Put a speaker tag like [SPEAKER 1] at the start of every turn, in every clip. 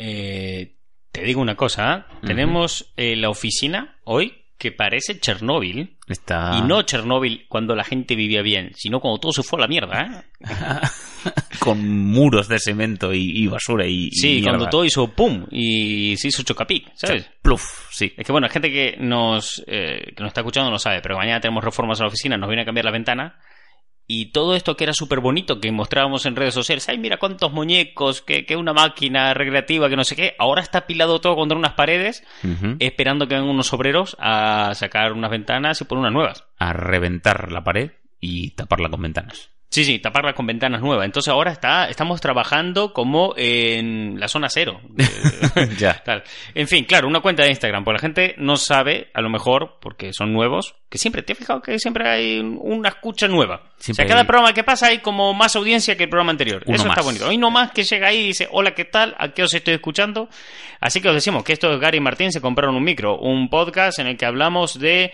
[SPEAKER 1] eh, te digo una cosa, ¿eh? tenemos eh, la oficina hoy que parece Chernóbil.
[SPEAKER 2] Está...
[SPEAKER 1] Y no Chernóbil cuando la gente vivía bien, sino cuando todo se fue a la mierda, ¿eh?
[SPEAKER 2] Con muros de cemento y, y basura y.
[SPEAKER 1] Sí,
[SPEAKER 2] y
[SPEAKER 1] cuando todo hizo pum y se hizo chocapic, ¿sabes?
[SPEAKER 2] Pluf, sí.
[SPEAKER 1] Es que bueno, hay gente que nos, eh, que nos está escuchando no sabe, pero mañana tenemos reformas a la oficina, nos viene a cambiar la ventana y todo esto que era súper bonito, que mostrábamos en redes sociales, ay, mira cuántos muñecos, que, que una máquina recreativa, que no sé qué, ahora está apilado todo contra unas paredes, esperando que vengan unos obreros a sacar unas ventanas y poner unas nuevas.
[SPEAKER 2] A reventar la pared y taparla con ventanas.
[SPEAKER 1] Sí, sí, taparla con ventanas nuevas. Entonces ahora está, estamos trabajando como en la zona cero. Eh,
[SPEAKER 2] ya.
[SPEAKER 1] Tal. En fin, claro, una cuenta de Instagram, porque la gente no sabe, a lo mejor, porque son nuevos, que siempre, ¿te has fijado que siempre hay una escucha nueva?
[SPEAKER 2] Siempre
[SPEAKER 1] o sea, cada
[SPEAKER 2] hay-
[SPEAKER 1] programa que pasa hay como más audiencia que el programa anterior.
[SPEAKER 2] Uno
[SPEAKER 1] Eso está bonito. Hay no más que llega ahí y dice, hola, ¿qué tal? ¿A qué os estoy escuchando? Así que os decimos que estos Gary y Martín se compraron un micro, un podcast en el que hablamos de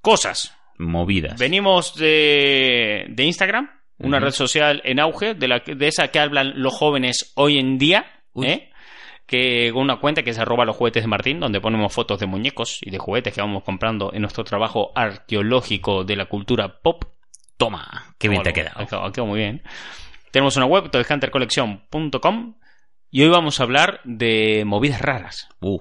[SPEAKER 1] cosas.
[SPEAKER 2] Movidas.
[SPEAKER 1] Venimos de, de Instagram, una red social en auge, de, la, de esa que hablan los jóvenes hoy en día. ¿eh? que con una cuenta que es arroba los juguetes de Martín, donde ponemos fotos de muñecos y de juguetes que vamos comprando en nuestro trabajo arqueológico de la cultura pop.
[SPEAKER 2] Toma, qué bien te ha quedado.
[SPEAKER 1] Ha quedado, ha quedado muy bien. Tenemos una web, toyhuntercollection.com, y hoy vamos a hablar de movidas raras,
[SPEAKER 2] Uh,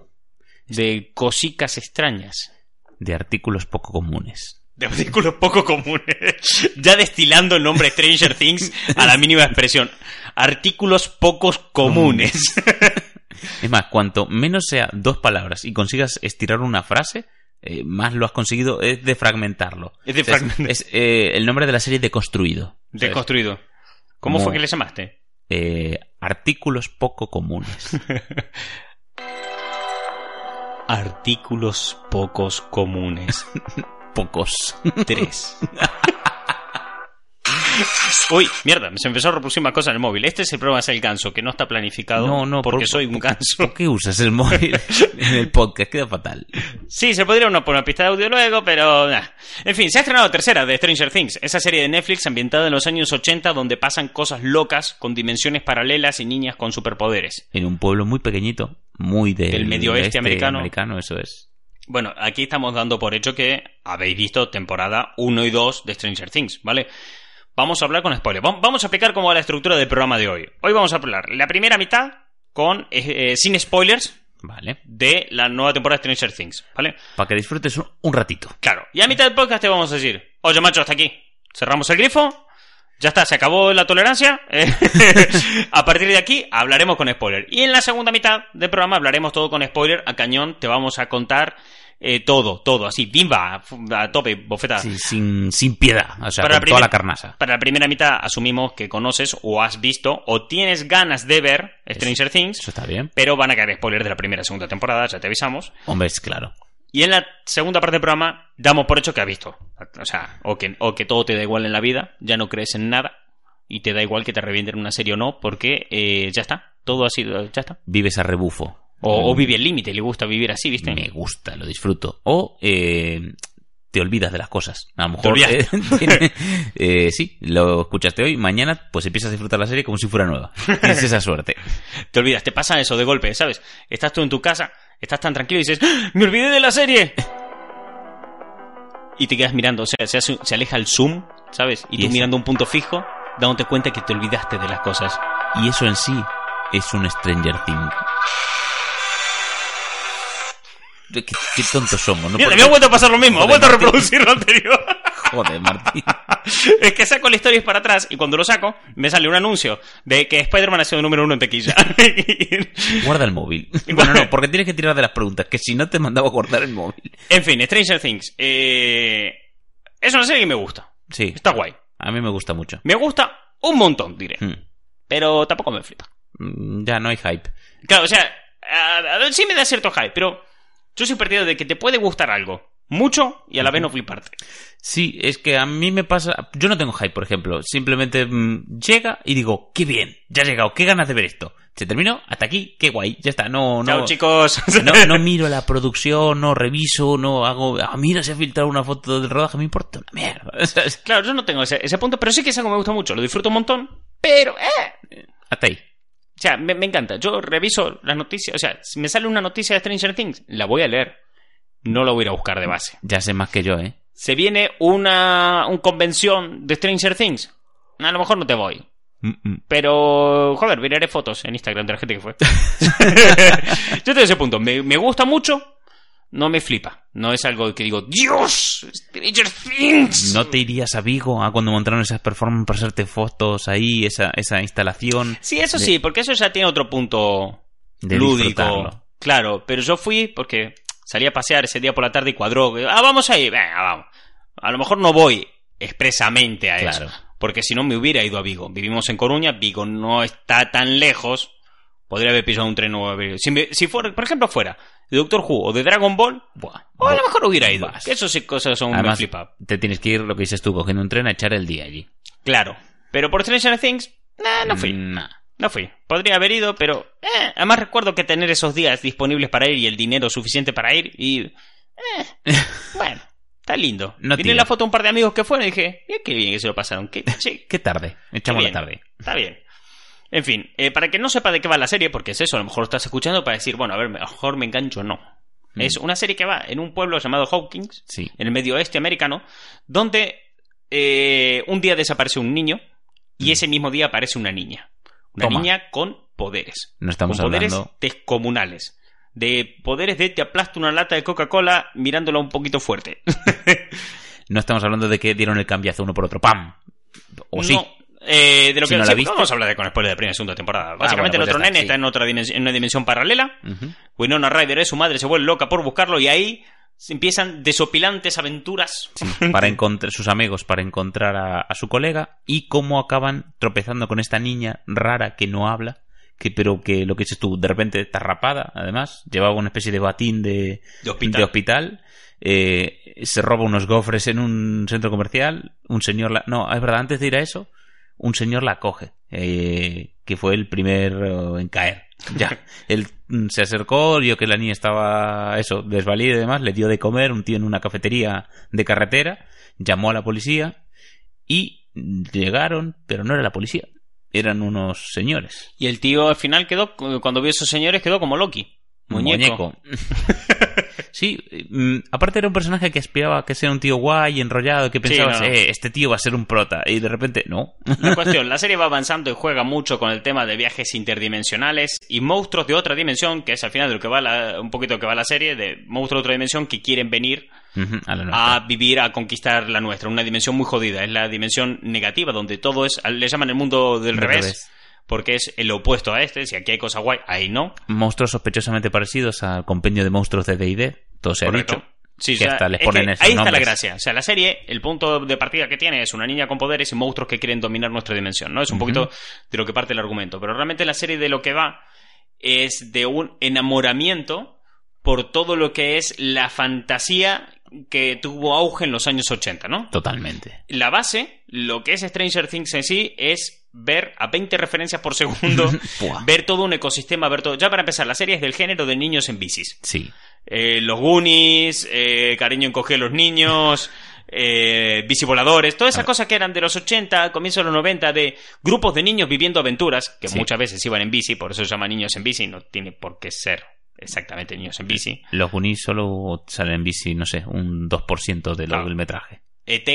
[SPEAKER 1] de cosicas extrañas.
[SPEAKER 2] de artículos poco comunes.
[SPEAKER 1] De artículos poco comunes. Ya destilando el nombre Stranger Things a la mínima expresión. Artículos pocos comunes.
[SPEAKER 2] Es más, cuanto menos sea dos palabras y consigas estirar una frase, eh, más lo has conseguido es de fragmentarlo.
[SPEAKER 1] Es de
[SPEAKER 2] O sea,
[SPEAKER 1] fragmentar.
[SPEAKER 2] Es, eh, el nombre de la serie Deconstruido.
[SPEAKER 1] Deconstruido. ¿Cómo
[SPEAKER 2] Como-
[SPEAKER 1] fue que le llamaste?
[SPEAKER 2] Eh, artículos poco comunes.
[SPEAKER 1] Artículos pocos comunes.
[SPEAKER 2] Pocos.
[SPEAKER 1] Tres. Uy, mierda, se empezó a reproducir más cosas en el móvil. Este es el programa del ganso, que no está planificado
[SPEAKER 2] No, no,
[SPEAKER 1] porque
[SPEAKER 2] por-
[SPEAKER 1] soy un ganso.
[SPEAKER 2] ¿Por qué usas el móvil en el podcast? Queda fatal.
[SPEAKER 1] Sí, se podría uno poner una pista de audio luego, pero... nah. En fin, se ha estrenado tercera de Stranger Things, esa serie de Netflix ambientada en los años 80 donde pasan cosas locas con dimensiones paralelas y niñas con superpoderes.
[SPEAKER 2] En un pueblo muy pequeñito, muy del,
[SPEAKER 1] Del medio oeste americano.
[SPEAKER 2] americano, eso es.
[SPEAKER 1] Bueno, aquí estamos dando por hecho que habéis visto temporada 1 y 2 de Stranger Things, ¿vale? Vamos a hablar con spoilers. Vam- Vamos a explicar cómo va la estructura del programa de hoy. Hoy vamos a hablar la primera mitad con eh, eh, sin spoilers
[SPEAKER 2] Vale.
[SPEAKER 1] de la nueva temporada de Stranger Things, ¿vale?
[SPEAKER 2] Para que disfrutes un, un ratito.
[SPEAKER 1] Claro. Y a mitad del podcast te vamos a decir, oye macho, hasta aquí. Cerramos el grifo. Ya está, se acabó la tolerancia. Eh, a partir de aquí hablaremos con spoiler. Y en la segunda mitad del programa hablaremos todo con spoiler. A cañón te vamos a contar eh, todo, todo, así, bimba, a tope, bofetada.
[SPEAKER 2] Sí, sin, sin piedad. O sea,
[SPEAKER 1] Para
[SPEAKER 2] con
[SPEAKER 1] la
[SPEAKER 2] toda la carnasa.
[SPEAKER 1] Para la primera mitad asumimos que conoces o has visto o tienes ganas de ver Stranger Things,
[SPEAKER 2] Eso está bien.
[SPEAKER 1] pero van a caer spoilers de la primera y segunda temporada, ya te avisamos.
[SPEAKER 2] Hombre, es claro.
[SPEAKER 1] Y en la segunda parte del programa damos por hecho que has visto. O sea, o que, o que todo te da igual en la vida, ya no crees en nada y te da igual que te revienten una serie o no, porque eh, ya está, todo ha sido, ya está.
[SPEAKER 2] Vives a rebufo.
[SPEAKER 1] O, o vive el límite, le gusta vivir así, ¿viste?
[SPEAKER 2] Me gusta, lo disfruto. O eh, te olvidas de las cosas. A lo mejor. eh, tiene- eh, sí, lo escuchaste hoy. Mañana, pues empiezas a disfrutar la serie como si fuera nueva. Tienes esa suerte.
[SPEAKER 1] Te olvidas, te pasa eso de golpe, ¿sabes? Estás tú en tu casa, estás tan tranquilo y dices, ¡Ah! ¡me olvidé de la serie! Y te quedas mirando, o sea, se, hace- se aleja el zoom, ¿sabes? Y,
[SPEAKER 2] Y
[SPEAKER 1] tú
[SPEAKER 2] eso.
[SPEAKER 1] mirando un punto fijo, dándote cuenta que te olvidaste de las cosas.
[SPEAKER 2] Y eso en sí es un Stranger Thing. ¿Qué, qué tontos somos, ¿no?
[SPEAKER 1] Mira,
[SPEAKER 2] Porque-
[SPEAKER 1] me ha vuelto a pasar lo mismo, ha vuelto a reproducir lo anterior.
[SPEAKER 2] Joder, Martín.
[SPEAKER 1] es que saco la historia para atrás y cuando lo saco me sale un anuncio de que Spider-Man ha sido número uno en tequilla.
[SPEAKER 2] Guarda el móvil. Bueno, no, porque tienes que tirar de las preguntas, que si no te mandaba a guardar el móvil.
[SPEAKER 1] en fin, Stranger Things. eh, es una serie que me gusta.
[SPEAKER 2] Sí,
[SPEAKER 1] Está guay.
[SPEAKER 2] a mí me gusta mucho.
[SPEAKER 1] Me gusta un montón, diré.
[SPEAKER 2] Hmm.
[SPEAKER 1] Pero tampoco me flipa.
[SPEAKER 2] Mm, Ya no hay hype.
[SPEAKER 1] Claro, o sea, a- a- sí me da cierto hype, pero yo soy partidario de que te puede gustar algo mucho y a la vez no fliparte.
[SPEAKER 2] Sí, es que a mí me pasa. Yo no tengo hype, por ejemplo. Simplemente mm, llega y digo, qué bien, ya ha llegado, qué ganas de ver esto. Se terminó, hasta aquí, qué guay, ya está. No, no.
[SPEAKER 1] Chao, chicos.
[SPEAKER 2] No, no miro la producción, no reviso, no hago. Ah, mira, se ha filtrado una foto del rodaje, me importa una mierda.
[SPEAKER 1] Claro, yo no tengo ese, ese punto, pero sí que es algo que me gusta mucho. Lo disfruto un montón, pero, eh.
[SPEAKER 2] Hasta ahí.
[SPEAKER 1] Sea, me, me encanta. Yo reviso las noticias. O sea, si me sale una noticia de Stranger Things, la voy a leer. No la voy a ir a buscar de base.
[SPEAKER 2] Ya sé más que yo, ¿eh?
[SPEAKER 1] Se viene una, un convención de Stranger Things. A lo mejor no te voy.
[SPEAKER 2] Mm, mm.
[SPEAKER 1] Pero, joder, miraré fotos en Instagram de la gente que fue. Yo tengo ese punto. Me, me gusta mucho, no me flipa. No es algo que digo, Dios, Stranger Things.
[SPEAKER 2] ¿No te irías a Vigo a cuando montaron esas performances para hacerte fotos ahí, esa, esa instalación?
[SPEAKER 1] Sí, eso
[SPEAKER 2] de-
[SPEAKER 1] sí, porque eso ya tiene otro punto
[SPEAKER 2] De
[SPEAKER 1] lúdico. Claro, pero yo fui porque salí a pasear ese día por la tarde y cuadró. Ah, vamos ahí, venga, vamos. A lo mejor no voy expresamente a
[SPEAKER 2] Claro.
[SPEAKER 1] eso. Porque si no me hubiera ido a Vigo. Vivimos en Coruña, Vigo no está tan lejos. Podría haber pisado un tren nuevo me- si fuera, por ejemplo, fuera de Doctor Who o de Dragon Ball,
[SPEAKER 2] Buah.
[SPEAKER 1] o a lo mejor hubiera ido.
[SPEAKER 2] Vas.
[SPEAKER 1] Que eso sí cosas son
[SPEAKER 2] Además,
[SPEAKER 1] me flipa.
[SPEAKER 2] te tienes que ir, lo que dices tú, cogiendo un tren a echar el día allí.
[SPEAKER 1] Claro. Pero por Stranger Things, nah, no fui.
[SPEAKER 2] Nah.
[SPEAKER 1] No fui. Podría haber ido, pero... eh, además recuerdo que tener esos días disponibles para ir y el dinero suficiente para ir y... eh, bueno, está lindo.
[SPEAKER 2] No
[SPEAKER 1] Miré la foto de un par de amigos que fueron y dije, mira qué bien que se lo pasaron. Qué, sí,
[SPEAKER 2] Qué tarde. Echamos la tarde.
[SPEAKER 1] está bien. En fin, eh, para que no sepa de qué va la serie, porque es eso, a lo mejor lo estás escuchando para decir, bueno, a ver, mejor me engancho o no.
[SPEAKER 2] Mm.
[SPEAKER 1] Es una serie que va en un pueblo llamado Hawkins,
[SPEAKER 2] Sí.
[SPEAKER 1] en el medio oeste americano, donde eh, un día desaparece un niño y ese mismo día aparece una niña. Una
[SPEAKER 2] Mm. Toma.
[SPEAKER 1] niña con poderes.
[SPEAKER 2] No estamos
[SPEAKER 1] con poderes
[SPEAKER 2] hablando.
[SPEAKER 1] descomunales. De poderes de te aplasto una lata de Coca-Cola mirándola un poquito fuerte.
[SPEAKER 2] No estamos hablando de que dieron el cambiazo uno por otro. ¡Pam! O sí.
[SPEAKER 1] Eh, de lo
[SPEAKER 2] Si
[SPEAKER 1] que
[SPEAKER 2] no la
[SPEAKER 1] sí, vamos a hablar de con spoiler de primera y segunda temporada. Básicamente
[SPEAKER 2] bueno, pues
[SPEAKER 1] el otro
[SPEAKER 2] está,
[SPEAKER 1] nene
[SPEAKER 2] sí.
[SPEAKER 1] está en otra dimensión, en una dimensión paralela.
[SPEAKER 2] Ujú.
[SPEAKER 1] Winona Ryder es su madre, se vuelve loca por buscarlo y ahí se empiezan desopilantes aventuras.
[SPEAKER 2] para encontrar sus amigos para encontrar a, a su colega y cómo acaban tropezando con esta niña rara que no habla que pero que lo que dices tú de repente está rapada además llevaba una especie de batín de,
[SPEAKER 1] De hospital.
[SPEAKER 2] de hospital, eh, se roba unos gofres en un centro comercial un señor la, no es verdad antes de ir a eso un señor la coge eh, que fue el primero en caer ya él mm, se acercó vio que la niña estaba eso desvalida y demás le dio de comer un tío en una cafetería de carretera llamó a la policía y llegaron pero no era la policía eran unos señores
[SPEAKER 1] Y el tío al final quedó, cuando vio a esos señores, quedó como Loki. Muñeco.
[SPEAKER 2] sí, mm, aparte era un personaje que aspiraba a que sea un tío guay, enrollado, que pensabas,
[SPEAKER 1] no, no.
[SPEAKER 2] eh, este tío va a ser un prota, y de repente, no.
[SPEAKER 1] La cuestión, la serie va avanzando y juega mucho con el tema de viajes interdimensionales y monstruos de otra dimensión, que es al final de lo que va la- un poquito que va la serie, de monstruos de otra dimensión que quieren venir
[SPEAKER 2] a
[SPEAKER 1] vivir, a conquistar la nuestra. Una dimensión muy jodida, es la dimensión negativa, donde todo es, le llaman el mundo del
[SPEAKER 2] Del
[SPEAKER 1] revés,
[SPEAKER 2] revés.
[SPEAKER 1] Porque es el opuesto a este, si aquí hay cosas guay, ahí no.
[SPEAKER 2] Monstruos sospechosamente parecidos al compendio de monstruos de D&D, todo se
[SPEAKER 1] Correcto.
[SPEAKER 2] ha dicho.
[SPEAKER 1] Sí,
[SPEAKER 2] que
[SPEAKER 1] o sea,
[SPEAKER 2] hasta les
[SPEAKER 1] es
[SPEAKER 2] ponen
[SPEAKER 1] que
[SPEAKER 2] esos
[SPEAKER 1] ahí está la gracia. O sea, la serie, el punto de partida que tiene es una niña con poderes y monstruos que quieren dominar nuestra dimensión, ¿no? Es un poquito de lo que parte el argumento. Pero realmente la serie de lo que va es de un enamoramiento por todo lo que es la fantasía que tuvo auge en los años 80, ¿no?
[SPEAKER 2] Totalmente.
[SPEAKER 1] La base, lo que es Stranger Things en sí, es ver a 20 referencias por segundo, ver todo un ecosistema, ver todo... Ya para empezar, la serie es del género de niños en bicis.
[SPEAKER 2] Sí.
[SPEAKER 1] Eh, los Goonies, eh, Cariño encoge a los niños, eh, bici voladores, todas esas cosas que eran de los 80, comienzo de los 90, de grupos de niños viviendo aventuras, que
[SPEAKER 2] Sí.
[SPEAKER 1] muchas veces iban en bici, por eso se llama niños en bici, no tiene por qué ser exactamente niños en bici.
[SPEAKER 2] Los Goonies solo salen en bici, no sé, un 2% de lo
[SPEAKER 1] Claro.
[SPEAKER 2] del metraje.
[SPEAKER 1] ET,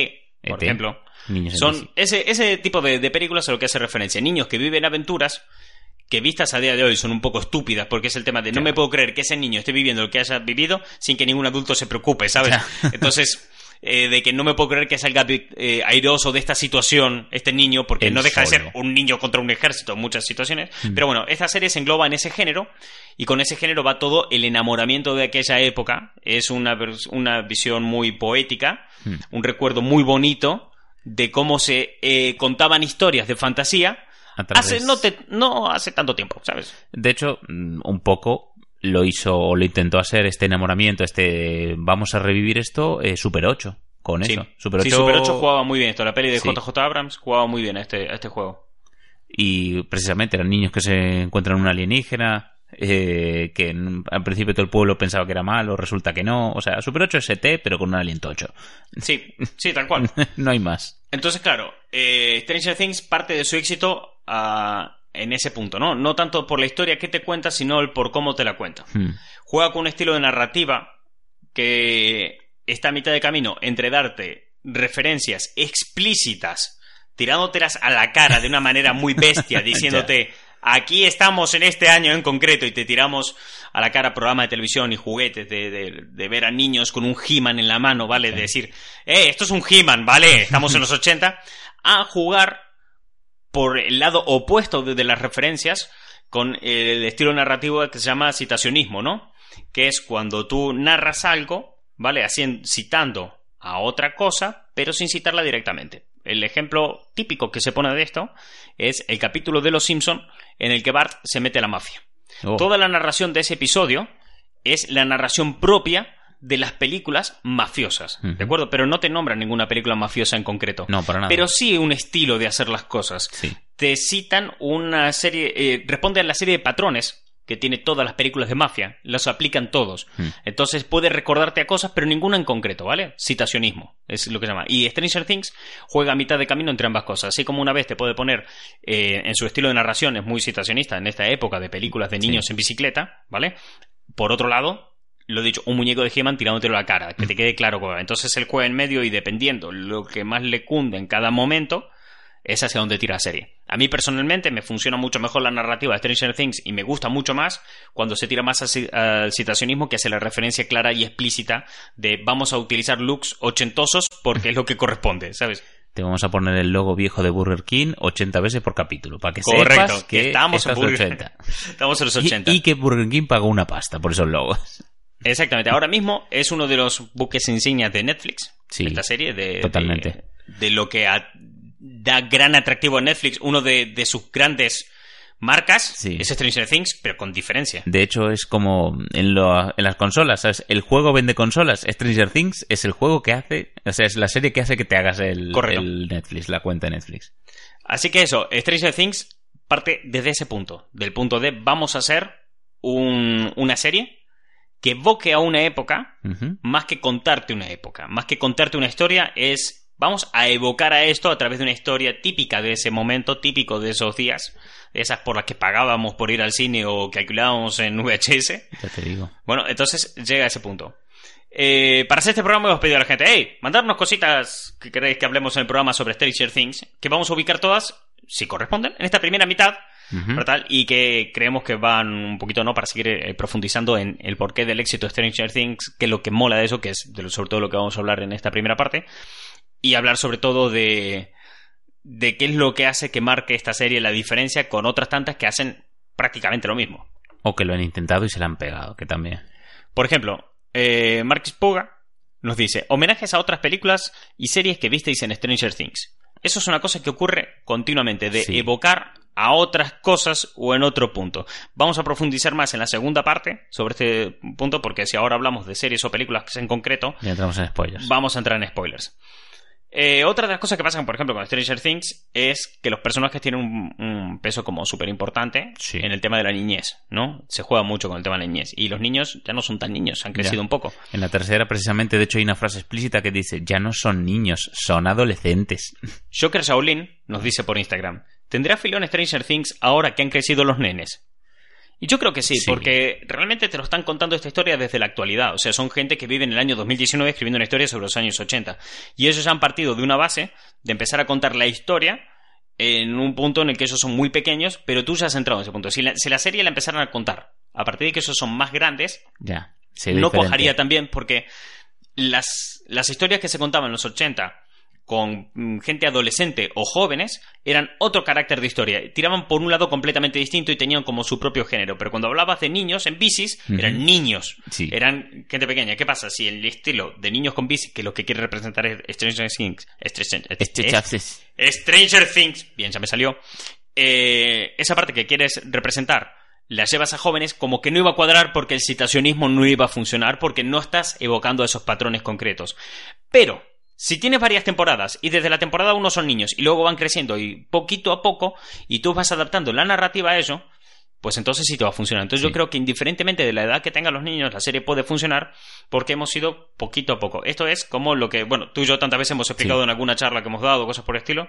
[SPEAKER 1] por
[SPEAKER 2] ET.
[SPEAKER 1] ejemplo.
[SPEAKER 2] Niños
[SPEAKER 1] Son ese, ese tipo de, de películas a lo que hace referencia. Niños que viven aventuras que vistas a día de hoy son un poco estúpidas porque es el tema de no me puedo creer que ese niño esté viviendo lo que haya vivido sin que ningún adulto se preocupe, ¿sabes? Entonces, eh, de que no me puedo creer que salga eh, airoso de esta situación este niño porque
[SPEAKER 2] Él
[SPEAKER 1] no deja de ser un niño contra un ejército en muchas situaciones.
[SPEAKER 2] Mm.
[SPEAKER 1] Pero bueno, esta serie se engloba en ese género y con ese género va todo el enamoramiento de aquella época. Es una, una visión muy poética,
[SPEAKER 2] Mm.
[SPEAKER 1] un recuerdo muy bonito de cómo se eh, contaban historias de fantasía hace, no, te- no hace tanto tiempo, ¿sabes?
[SPEAKER 2] De hecho, mm, un poco lo hizo o lo intentó hacer este enamoramiento, este vamos a revivir esto, eh, Super 8, con
[SPEAKER 1] Sí,
[SPEAKER 2] eso. Super 8,
[SPEAKER 1] Sí, Super 8 jugaba muy bien esto. La peli de
[SPEAKER 2] Sí.
[SPEAKER 1] JJ Abrams jugaba muy bien a este, a este juego.
[SPEAKER 2] Y precisamente eran niños que se encuentran un alienígena, eh, que en- al principio todo el pueblo pensaba que era malo, resulta que no. O sea, Super 8 es ET, pero con un alien tocho.
[SPEAKER 1] Sí, sí, tal cual.
[SPEAKER 2] no hay más.
[SPEAKER 1] Entonces, claro, eh, Stranger Things parte de su éxito ah, en ese punto, ¿no? No tanto por la historia que te cuenta, sino el por cómo te la cuenta.
[SPEAKER 2] Hmm.
[SPEAKER 1] Juega con un estilo de narrativa que está a mitad de camino entre darte referencias explícitas, tirándotelas a la cara de una manera muy bestia, diciéndote, aquí estamos en este año en concreto y te tiramos a la cara programa de televisión y juguetes de, de- de ver a niños con un He-Man en la mano, ¿vale? De decir, eh, esto es un He-Man, ¿vale? Estamos en los 80, a jugar por el lado opuesto de, de las referencias con el estilo narrativo que se llama citacionismo, ¿no? Que es cuando tú narras algo, ¿vale? Así, citando a otra cosa, pero sin citarla directamente. El ejemplo típico que se pone de esto es el capítulo de Los Simpson en el que Bart se mete a la mafia.
[SPEAKER 2] Oh,
[SPEAKER 1] Toda la narración de ese episodio es la narración propia de las películas mafiosas. ¿de acuerdo? Pero no te nombran ninguna película mafiosa en concreto.
[SPEAKER 2] No, para nada.
[SPEAKER 1] Pero sí un estilo de hacer las cosas.
[SPEAKER 2] Sí.
[SPEAKER 1] Te citan una serie, eh, responde a la serie de patrones que tiene todas las películas de mafia, los aplican todos. Entonces puede recordarte a cosas, pero ninguna en concreto, ¿vale? Citacionismo, es lo que se llama. Y Stranger Things juega a mitad de camino entre ambas cosas. Así como una vez te puede poner eh, en su estilo de narración, es muy citacionista en esta época de películas de niños
[SPEAKER 2] Sí.
[SPEAKER 1] en bicicleta, ¿vale? Por otro lado, lo dicho, un muñeco de He-Man tirándotelo a la cara, que te quede claro. Entonces él juega en medio y dependiendo lo que más le cunde en cada momento, es hacia donde tira la serie. A mí personalmente me funciona mucho mejor la narrativa de Stranger Things y me gusta mucho más cuando se tira más al ci- al citacionismo que hace la referencia clara y explícita de vamos a utilizar looks ochentosos porque es lo que corresponde, ¿sabes?
[SPEAKER 2] Te vamos a poner el logo viejo de Burger King 80 veces por capítulo, para que
[SPEAKER 1] Correcto,
[SPEAKER 2] sepas
[SPEAKER 1] que
[SPEAKER 2] que
[SPEAKER 1] estamos en Burger-
[SPEAKER 2] 80.
[SPEAKER 1] Estamos en los
[SPEAKER 2] Y-
[SPEAKER 1] 80.
[SPEAKER 2] Y, que Burger King pagó una pasta por esos logos.
[SPEAKER 1] Exactamente. Ahora mismo es uno de los buques insignias de Netflix.
[SPEAKER 2] Sí,
[SPEAKER 1] esta serie de,
[SPEAKER 2] totalmente.
[SPEAKER 1] de, de lo que a- da gran atractivo a Netflix. Uno de, de sus grandes marcas
[SPEAKER 2] Sí.
[SPEAKER 1] es Stranger Things, pero con diferencia.
[SPEAKER 2] De hecho, es como en, lo- en las consolas, ¿sabes? El juego vende consolas. Stranger Things es el juego que hace, o sea, es la serie que hace que te hagas el, el Netflix, la cuenta de Netflix.
[SPEAKER 1] Así que eso, Stranger Things parte desde ese punto, del punto de vamos a hacer un- una serie que evoque a una época más que contarte una época, más que contarte una historia, es vamos a evocar a esto a través de una historia típica de ese momento, típico de esos días, esas por las que pagábamos por ir al cine o que alquilábamos en VHS.
[SPEAKER 2] Ya te digo.
[SPEAKER 1] Bueno, entonces llega a ese punto. Eh, para hacer este programa hemos pedido a la gente, hey, mandarnos cositas que queréis que hablemos en el programa sobre Stranger Things, que vamos a ubicar todas, si corresponden, en esta primera mitad, Y que creemos que van un poquito, ¿no? Para seguir eh, profundizando en el porqué del éxito de Stranger Things, que es lo que mola de eso, que es de lo, sobre todo lo que vamos a hablar en esta primera parte. Y hablar sobre todo de, de qué es lo que hace que marque esta serie la diferencia con otras tantas que hacen prácticamente lo mismo.
[SPEAKER 2] O que lo han intentado y se la han pegado, que también.
[SPEAKER 1] Por ejemplo, eh, Marcus Puga nos dice, homenajes a otras películas y series que visteis en Stranger Things. Eso es una cosa que ocurre continuamente, de
[SPEAKER 2] Sí.
[SPEAKER 1] evocar a otras cosas o en otro punto. Vamos a profundizar más en la segunda parte sobre este punto, porque si ahora hablamos de series o películas en concreto,
[SPEAKER 2] Ya entramos en spoilers.
[SPEAKER 1] vamos a entrar en spoilers. Eh, otra de las cosas que pasan, por ejemplo, con Stranger Things es que los personajes tienen un, un peso como súper importante
[SPEAKER 2] Sí.
[SPEAKER 1] en el tema de la niñez, ¿no? Se juega mucho con el tema de la niñez. Y los niños ya no son tan niños, han crecido
[SPEAKER 2] Ya.
[SPEAKER 1] un poco.
[SPEAKER 2] En la tercera, precisamente, de hecho, hay una frase explícita que dice: Ya no son niños, son adolescentes.
[SPEAKER 1] Joker Shaolin nos dice por Instagram, ¿tendrá filón Stranger Things ahora que han crecido los nenes? Y yo creo que sí,
[SPEAKER 2] Sí.
[SPEAKER 1] porque realmente te lo están contando esta historia desde la actualidad. O sea, son gente que vive en el año 2019 escribiendo una historia sobre los años 80. Y ellos ya han partido de una base de empezar a contar la historia en un punto en el que ellos son muy pequeños, pero tú ya has entrado en ese punto. Si la, si la serie la empezaran a contar a partir de que ellos son más grandes,
[SPEAKER 2] Ya.
[SPEAKER 1] no
[SPEAKER 2] diferente.
[SPEAKER 1] cuajaría también porque las, las historias que se contaban en los 80 con mm, gente adolescente o jóvenes eran otro carácter de historia. Tiraban por un lado completamente distinto y tenían como su propio género. Pero cuando hablabas de niños en bicis, eran niños.
[SPEAKER 2] Sí.
[SPEAKER 1] Eran gente pequeña. ¿Qué pasa? Si el estilo de niños con bici, que lo que quiere representar es Stranger Things, Stranger-
[SPEAKER 2] chafes-
[SPEAKER 1] Stranger Things, bien, ya me salió. Eh, esa parte que quieres representar la llevas a jóvenes como que no iba a cuadrar porque el citacionismo no iba a funcionar porque no estás evocando esos patrones concretos. Pero, si tienes varias temporadas y desde la temporada 1 son niños y luego van creciendo y poquito a poco y tú vas adaptando la narrativa a eso, pues entonces sí te va a funcionar. Entonces
[SPEAKER 2] Sí.
[SPEAKER 1] yo creo que indiferentemente de la edad que tengan los niños, la serie puede funcionar porque hemos ido poquito a poco. Esto es como lo que, bueno, tú y yo tantas veces hemos explicado
[SPEAKER 2] Sí.
[SPEAKER 1] en alguna charla que hemos dado, cosas por el estilo,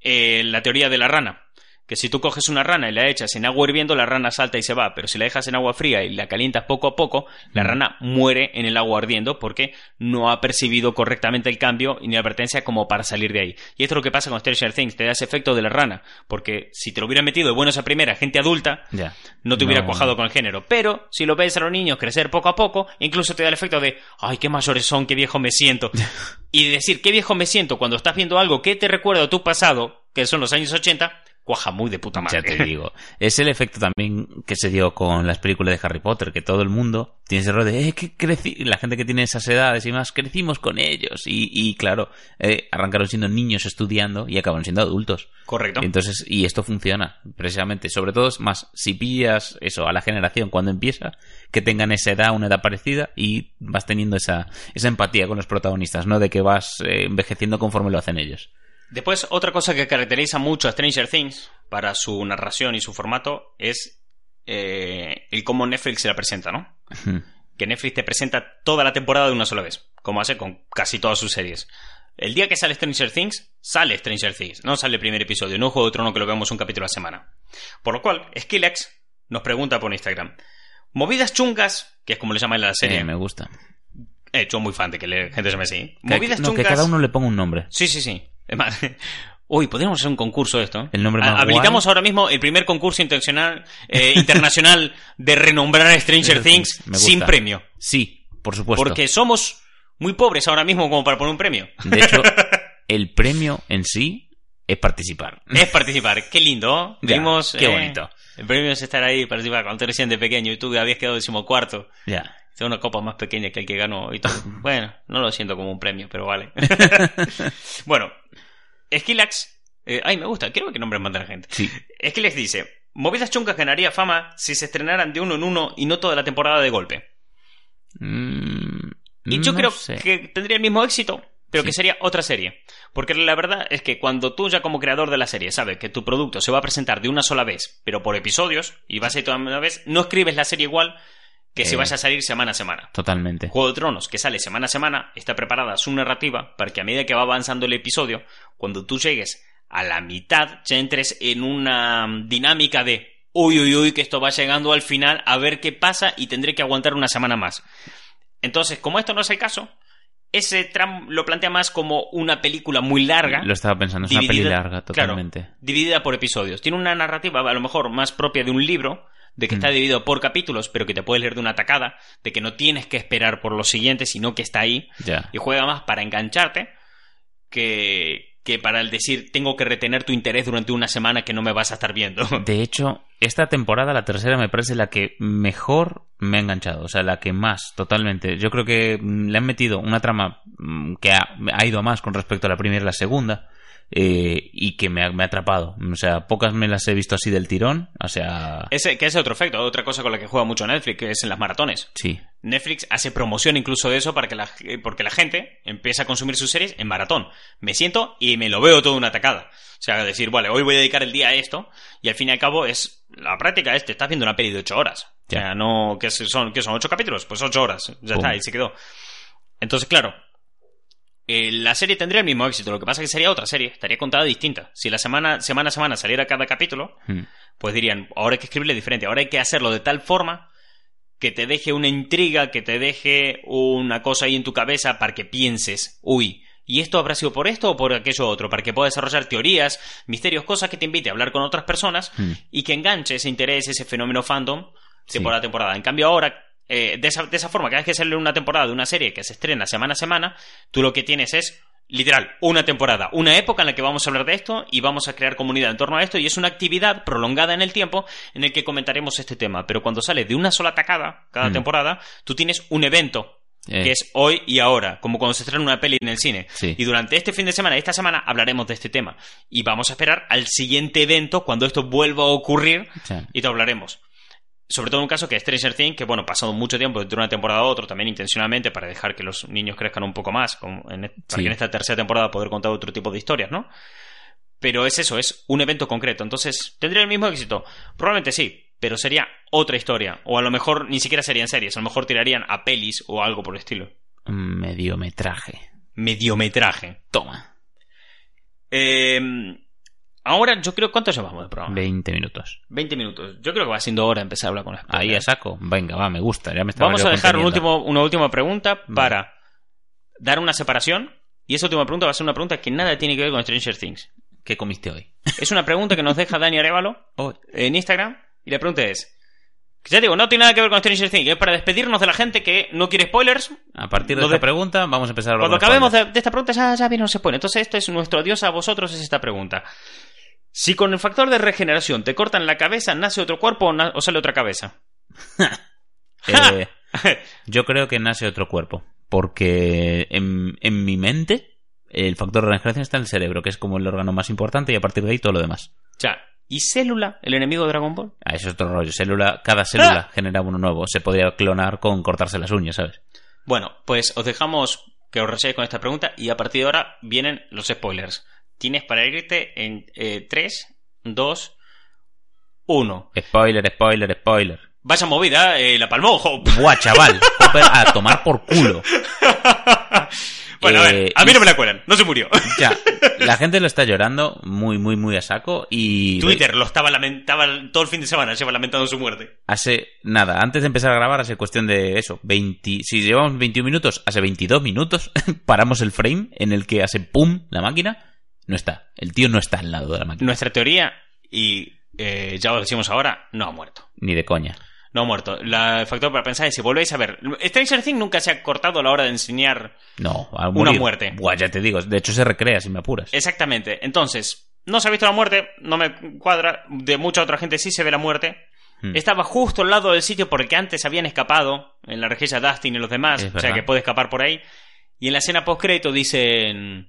[SPEAKER 1] eh, la teoría de la rana. Que si tú coges una rana y la echas en agua hirviendo, la rana salta y se va, pero si la dejas en agua fría y la calientas poco a poco, la
[SPEAKER 2] Mm.
[SPEAKER 1] rana muere en el agua ardiendo porque no ha percibido correctamente el cambio y ni la advertencia como para salir de ahí. Y esto es lo que pasa con Stranger Things, te da ese efecto de la rana, porque si te lo hubieran metido de buenos a primera gente adulta, no te hubiera
[SPEAKER 2] No.
[SPEAKER 1] cuajado con el género. Pero si lo ves a los niños crecer poco a poco, incluso te da el efecto de, ay, qué mayores son, qué viejo me siento. y decir, qué viejo me siento cuando estás viendo algo que te recuerda a tu pasado, que son los años 80, cuaja muy de puta madre.
[SPEAKER 2] Ya te digo. Es el efecto también que se dio con las películas de Harry Potter, que todo el mundo tiene ese rollo de, eh, que crecí, la gente que tiene esas edades y más, crecimos con ellos. Y, y claro, eh, arrancaron siendo niños estudiando y acabaron siendo adultos.
[SPEAKER 1] Correcto.
[SPEAKER 2] Y Entonces, y esto funciona, precisamente. Sobre todo, es más, si pillas eso a la generación cuando empieza, que tengan esa edad, una edad parecida, y vas teniendo esa, esa empatía con los protagonistas, ¿no? De que vas eh, envejeciendo conforme lo hacen ellos.
[SPEAKER 1] Después, otra cosa que caracteriza mucho a Stranger Things para su narración y su formato es eh, el cómo Netflix se la presenta, ¿no? que Netflix te presenta toda la temporada de una sola vez, como hace con casi todas sus series. El día que sale Stranger Things, sale Stranger Things, no sale el primer episodio, no Juego de Trono que lo vemos un capítulo a la semana. Por lo cual, Skillex nos pregunta por Instagram, movidas chungas, que es como le llaman en la serie,
[SPEAKER 2] Eh, me gusta.
[SPEAKER 1] eh, yo muy fan de que le- gente se me así,
[SPEAKER 2] Que,
[SPEAKER 1] movidas
[SPEAKER 2] no, que
[SPEAKER 1] chungas,
[SPEAKER 2] cada uno le ponga un nombre.
[SPEAKER 1] sí, sí, sí, más, Uy, podríamos hacer un concurso de esto.
[SPEAKER 2] El nombre
[SPEAKER 1] Ha-
[SPEAKER 2] más
[SPEAKER 1] Habilitamos
[SPEAKER 2] guay.
[SPEAKER 1] ahora mismo el primer concurso intencional, eh, internacional de renombrar a Stranger Things sin premio.
[SPEAKER 2] Sí, por supuesto.
[SPEAKER 1] Porque somos muy pobres ahora mismo como para poner un premio.
[SPEAKER 2] De hecho, el premio en sí es participar.
[SPEAKER 1] Es participar. Qué lindo.
[SPEAKER 2] Ya,
[SPEAKER 1] Vimos,
[SPEAKER 2] qué
[SPEAKER 1] eh,
[SPEAKER 2] bonito.
[SPEAKER 1] El premio es estar ahí, participar. Cuando eres de pequeño y tú habías quedado decimocuarto.
[SPEAKER 2] Ya.
[SPEAKER 1] Es una copa más pequeña que el que ganó y todo. Bueno, no lo siento como un premio, pero vale. bueno, Skillax. eh, ay, me gusta. Quiero que nombres de la gente.
[SPEAKER 2] Sí.
[SPEAKER 1] Skillax dice: Movidas chungas ganaría fama si se estrenaran de uno en uno y no toda la temporada de golpe.
[SPEAKER 2] Mm,
[SPEAKER 1] Y yo
[SPEAKER 2] no
[SPEAKER 1] creo
[SPEAKER 2] sé.
[SPEAKER 1] que tendría el mismo éxito, pero
[SPEAKER 2] Sí.
[SPEAKER 1] que sería otra serie. Porque la verdad es que cuando tú ya como creador de la serie sabes que tu producto se va a presentar de una sola vez, pero por episodios, y vas a ir toda una vez, no escribes la serie igual que si
[SPEAKER 2] Eh.
[SPEAKER 1] vaya a salir semana a semana.
[SPEAKER 2] Totalmente.
[SPEAKER 1] Juego de Tronos, que sale semana a semana, está preparada su narrativa para que a medida que va avanzando el episodio, cuando tú llegues a la mitad, ya entres en una dinámica de uy, uy, uy, que esto va llegando al final, a ver qué pasa y tendré que aguantar una semana más. Entonces, como esto no es el caso, ese tram lo plantea más como una película muy larga.
[SPEAKER 2] Lo estaba pensando, es una peli larga,
[SPEAKER 1] claro,
[SPEAKER 2] totalmente.
[SPEAKER 1] dividida por episodios. Tiene una narrativa a lo mejor más propia de un libro, de que
[SPEAKER 2] Mm.
[SPEAKER 1] está dividido por capítulos, pero que te puedes leer de una tacada, de que no tienes que esperar por los siguientes, sino que está ahí
[SPEAKER 2] Ya.
[SPEAKER 1] y juega más para engancharte que, que para el decir tengo que retener tu interés durante una semana que no me vas a estar viendo.
[SPEAKER 2] De hecho, esta temporada, la tercera, me parece la que mejor me ha enganchado. O sea, la que más, totalmente. Yo creo que mm, le han metido una trama mm, que ha, ha ido a más con respecto a la primera y la segunda. Eh, y que me ha, me ha atrapado. O sea, pocas me las he visto así del tirón. O sea,
[SPEAKER 1] Ese, que ese otro efecto, otra cosa con la que juega mucho Netflix, que es en las maratones.
[SPEAKER 2] sí.
[SPEAKER 1] Netflix hace promoción incluso de eso para que la, porque la gente empieza a consumir sus series en maratón. Me siento y me lo veo todo una tacada. O sea, decir, vale, hoy voy a dedicar el día a esto y al fin y al cabo es la práctica es, te estás viendo una peli de ocho horas. O sea, no, que son, que son ocho capítulos, pues ocho horas. Ya
[SPEAKER 2] Pum.
[SPEAKER 1] está, y se quedó. Entonces, claro, eh, la serie tendría el mismo éxito, lo que pasa es que sería otra serie, estaría contada distinta. Si la semana, semana a semana saliera cada capítulo,
[SPEAKER 2] Mm.
[SPEAKER 1] pues dirían, ahora hay que escribirle diferente, ahora hay que hacerlo de tal forma que te deje una intriga, que te deje una cosa ahí en tu cabeza para que pienses, uy, ¿y esto habrá sido por esto o por aquello otro? Para que puedas desarrollar teorías, misterios, cosas que te invite a hablar con otras personas
[SPEAKER 2] Mm.
[SPEAKER 1] y que enganche ese interés, ese fenómeno fandom
[SPEAKER 2] Sí.
[SPEAKER 1] temporada a temporada. En cambio ahora, eh, de, esa, de esa forma, cada vez que sale una temporada de una serie que se estrena semana a semana, tú lo que tienes es literal, una temporada, una época en la que vamos a hablar de esto y vamos a crear comunidad en torno a esto y es una actividad prolongada en el tiempo en el que comentaremos este tema. Pero cuando sale de una sola tacada cada
[SPEAKER 2] Mm.
[SPEAKER 1] temporada, tú tienes un evento
[SPEAKER 2] Eh,
[SPEAKER 1] que es hoy y ahora, como cuando se estrena una peli en el cine.
[SPEAKER 2] Sí.
[SPEAKER 1] Y durante este fin de semana, esta semana, hablaremos de este tema. Y vamos a esperar al siguiente evento cuando esto vuelva a ocurrir y te hablaremos. Sobre todo en un caso que es Stranger Things, que bueno, pasado mucho tiempo de una temporada a otra, también intencionalmente para dejar que los niños crezcan un poco más, como en, para
[SPEAKER 2] Sí.
[SPEAKER 1] que en esta tercera temporada poder contar otro tipo de historias, ¿no? Pero es eso, es un evento concreto. Entonces, ¿tendría el mismo éxito? Probablemente sí, pero sería otra historia. O a lo mejor ni siquiera serían series, a lo mejor tirarían a pelis o algo por el estilo.
[SPEAKER 2] mediometraje.
[SPEAKER 1] Mediometraje.
[SPEAKER 2] Toma.
[SPEAKER 1] Eh, Ahora yo creo... ¿Cuánto llevamos de programa?
[SPEAKER 2] 20 minutos.
[SPEAKER 1] 20 minutos. Yo creo que va siendo hora de empezar a hablar con spoilers.
[SPEAKER 2] Ahí a saco. Venga, va, me gusta. Ya me estaba
[SPEAKER 1] Vamos a dejar un último, una última pregunta para dar una separación. Y esa última pregunta va a ser una pregunta que nada tiene que ver con Stranger Things.
[SPEAKER 2] ¿Qué comiste hoy?
[SPEAKER 1] Es una pregunta que nos deja Dani Arevalo en Instagram. Y la pregunta es... Ya digo, no tiene nada que ver con Stranger Things. Es para despedirnos de la gente que no quiere spoilers.
[SPEAKER 2] A partir de esta
[SPEAKER 1] de-
[SPEAKER 2] pregunta, vamos a empezar a hablar
[SPEAKER 1] Cuando acabemos de, de esta pregunta ya, ya viene, no se pone. Entonces esto es nuestro adiós a vosotros, es esta pregunta. Si con el factor de regeneración te cortan la cabeza, ¿nace otro cuerpo o, sale otra cabeza?
[SPEAKER 2] Eh, yo creo que nace otro cuerpo. Porque en, en mi mente, el factor de regeneración está en el cerebro, que es como el órgano más importante, y a partir de ahí todo lo demás.
[SPEAKER 1] Sea, ¿y Célula, el enemigo de Dragon Ball?
[SPEAKER 2] Ah, eso es otro rollo. Célula, cada célula
[SPEAKER 1] Ah.
[SPEAKER 2] genera uno nuevo. Se podría clonar con cortarse las uñas, ¿sabes?
[SPEAKER 1] Bueno, pues os dejamos que os reséis con esta pregunta y a partir de ahora vienen los spoilers. Tienes para irte en eh, 3, 2, 1.
[SPEAKER 2] Spoiler, spoiler, spoiler.
[SPEAKER 1] Vaya movida, eh, la palmó, Hope.
[SPEAKER 2] Buah, chaval. Hopper, a tomar por culo.
[SPEAKER 1] bueno, a ver,
[SPEAKER 2] Eh,
[SPEAKER 1] a mí no me la cuelan, no se murió.
[SPEAKER 2] Ya, la gente lo está llorando muy, muy, muy a saco y...
[SPEAKER 1] Twitter lo estaba lamentaba todo el fin de semana, lleva lamentando su muerte.
[SPEAKER 2] Hace nada, antes de empezar a grabar, hace cuestión de eso, 20, si llevamos 21 minutos, hace 22 minutos, paramos el frame en el que hace pum la máquina, no está, el tío no está al lado de la máquina,
[SPEAKER 1] Nuestra teoría, y eh, ya os decimos ahora, no ha muerto.
[SPEAKER 2] ni de coña.
[SPEAKER 1] No ha muerto. La- el factor para pensar es si volvéis a ver. Stranger Things nunca se ha cortado a la hora de enseñar
[SPEAKER 2] No, al
[SPEAKER 1] Una muerte.
[SPEAKER 2] Buah, ya te digo, de hecho se recrea si me apuras.
[SPEAKER 1] Exactamente. Entonces, no se ha visto la muerte, no me cuadra. De mucha otra gente sí se ve la muerte.
[SPEAKER 2] Hmm.
[SPEAKER 1] Estaba justo al lado del sitio porque antes habían escapado en la rejilla Dustin y los demás.
[SPEAKER 2] Es
[SPEAKER 1] o sea
[SPEAKER 2] verdad.
[SPEAKER 1] que puede escapar por ahí. Y en la escena post-crédito dicen: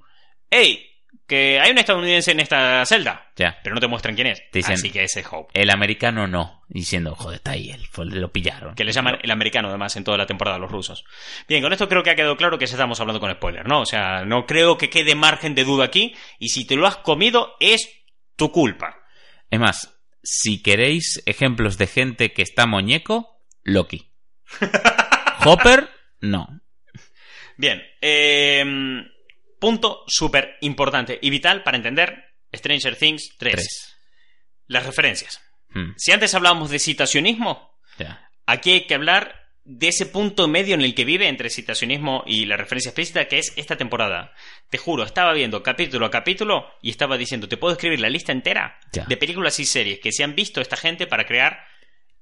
[SPEAKER 1] ¡Hey! Que hay un estadounidense en esta celda.
[SPEAKER 2] Ya.
[SPEAKER 1] Pero no te muestran quién es.
[SPEAKER 2] Te dicen-
[SPEAKER 1] Así que ese es Hope.
[SPEAKER 2] El americano no, diciendo, joder, está ahí, él, lo pillaron.
[SPEAKER 1] Que le llaman el americano, además, en toda la temporada, los rusos. Bien, con esto creo que ha quedado claro que ya estamos hablando con spoiler, ¿no? O sea, no creo que quede margen de duda aquí. Y si te lo has comido, es tu culpa.
[SPEAKER 2] Es más, si queréis ejemplos de gente que está muñeco, Loki. Hopper, no.
[SPEAKER 1] Bien, eh, punto súper importante y vital para entender Stranger Things 3.
[SPEAKER 2] Tres.
[SPEAKER 1] Las referencias.
[SPEAKER 2] Hmm,
[SPEAKER 1] Si antes hablábamos de citacionismo, aquí hay que hablar de ese punto medio en el que vive entre citacionismo y la referencia explícita que es esta temporada. Te juro, estaba viendo capítulo a capítulo y estaba diciendo, te puedo escribir la lista entera
[SPEAKER 2] Ya.
[SPEAKER 1] de películas y series que se han visto esta gente para crear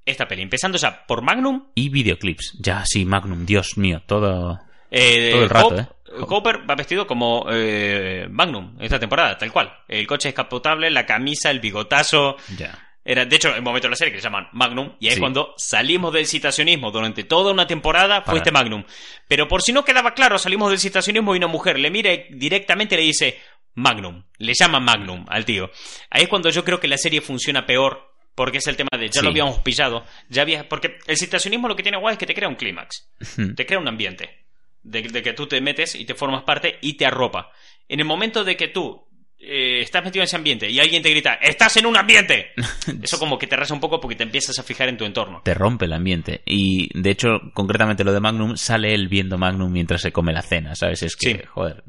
[SPEAKER 1] esta peli. Empezando ya por Magnum,
[SPEAKER 2] Y videoclips. Ya, sí, Magnum, Dios mío, todo.
[SPEAKER 1] Eh,
[SPEAKER 2] Todo el rato, ¿eh?
[SPEAKER 1] Hopper va vestido como eh, Magnum esta temporada, tal cual. El coche escapotable, la camisa, el bigotazo.
[SPEAKER 2] Ya.
[SPEAKER 1] Era, de hecho, el momento de la serie que se llaman Magnum, y ahí es cuando salimos del citacionismo durante toda una temporada,
[SPEAKER 2] Para-
[SPEAKER 1] fue este Magnum. Pero por si no quedaba claro, salimos del citacionismo y una mujer le mira y directamente y le dice Magnum. Le llama Magnum al tío. Ahí es cuando yo creo que la serie funciona peor. Porque es el tema de ya
[SPEAKER 2] Sí.
[SPEAKER 1] lo habíamos pillado. Ya había, porque el citacionismo lo que tiene guay es que te crea un clímax te crea un ambiente de, de que tú te metes y te formas parte y te arropa. En el momento de que tú eh, estás metido en ese ambiente y alguien te grita, ¡estás en un ambiente! Eso como que te rasa un poco porque te empiezas a fijar en tu entorno.
[SPEAKER 2] Te rompe el ambiente. Y de hecho, concretamente lo de Magnum, sale él viendo Magnum mientras se come la cena, ¿sabes? Es que,
[SPEAKER 1] Sí.
[SPEAKER 2] joder.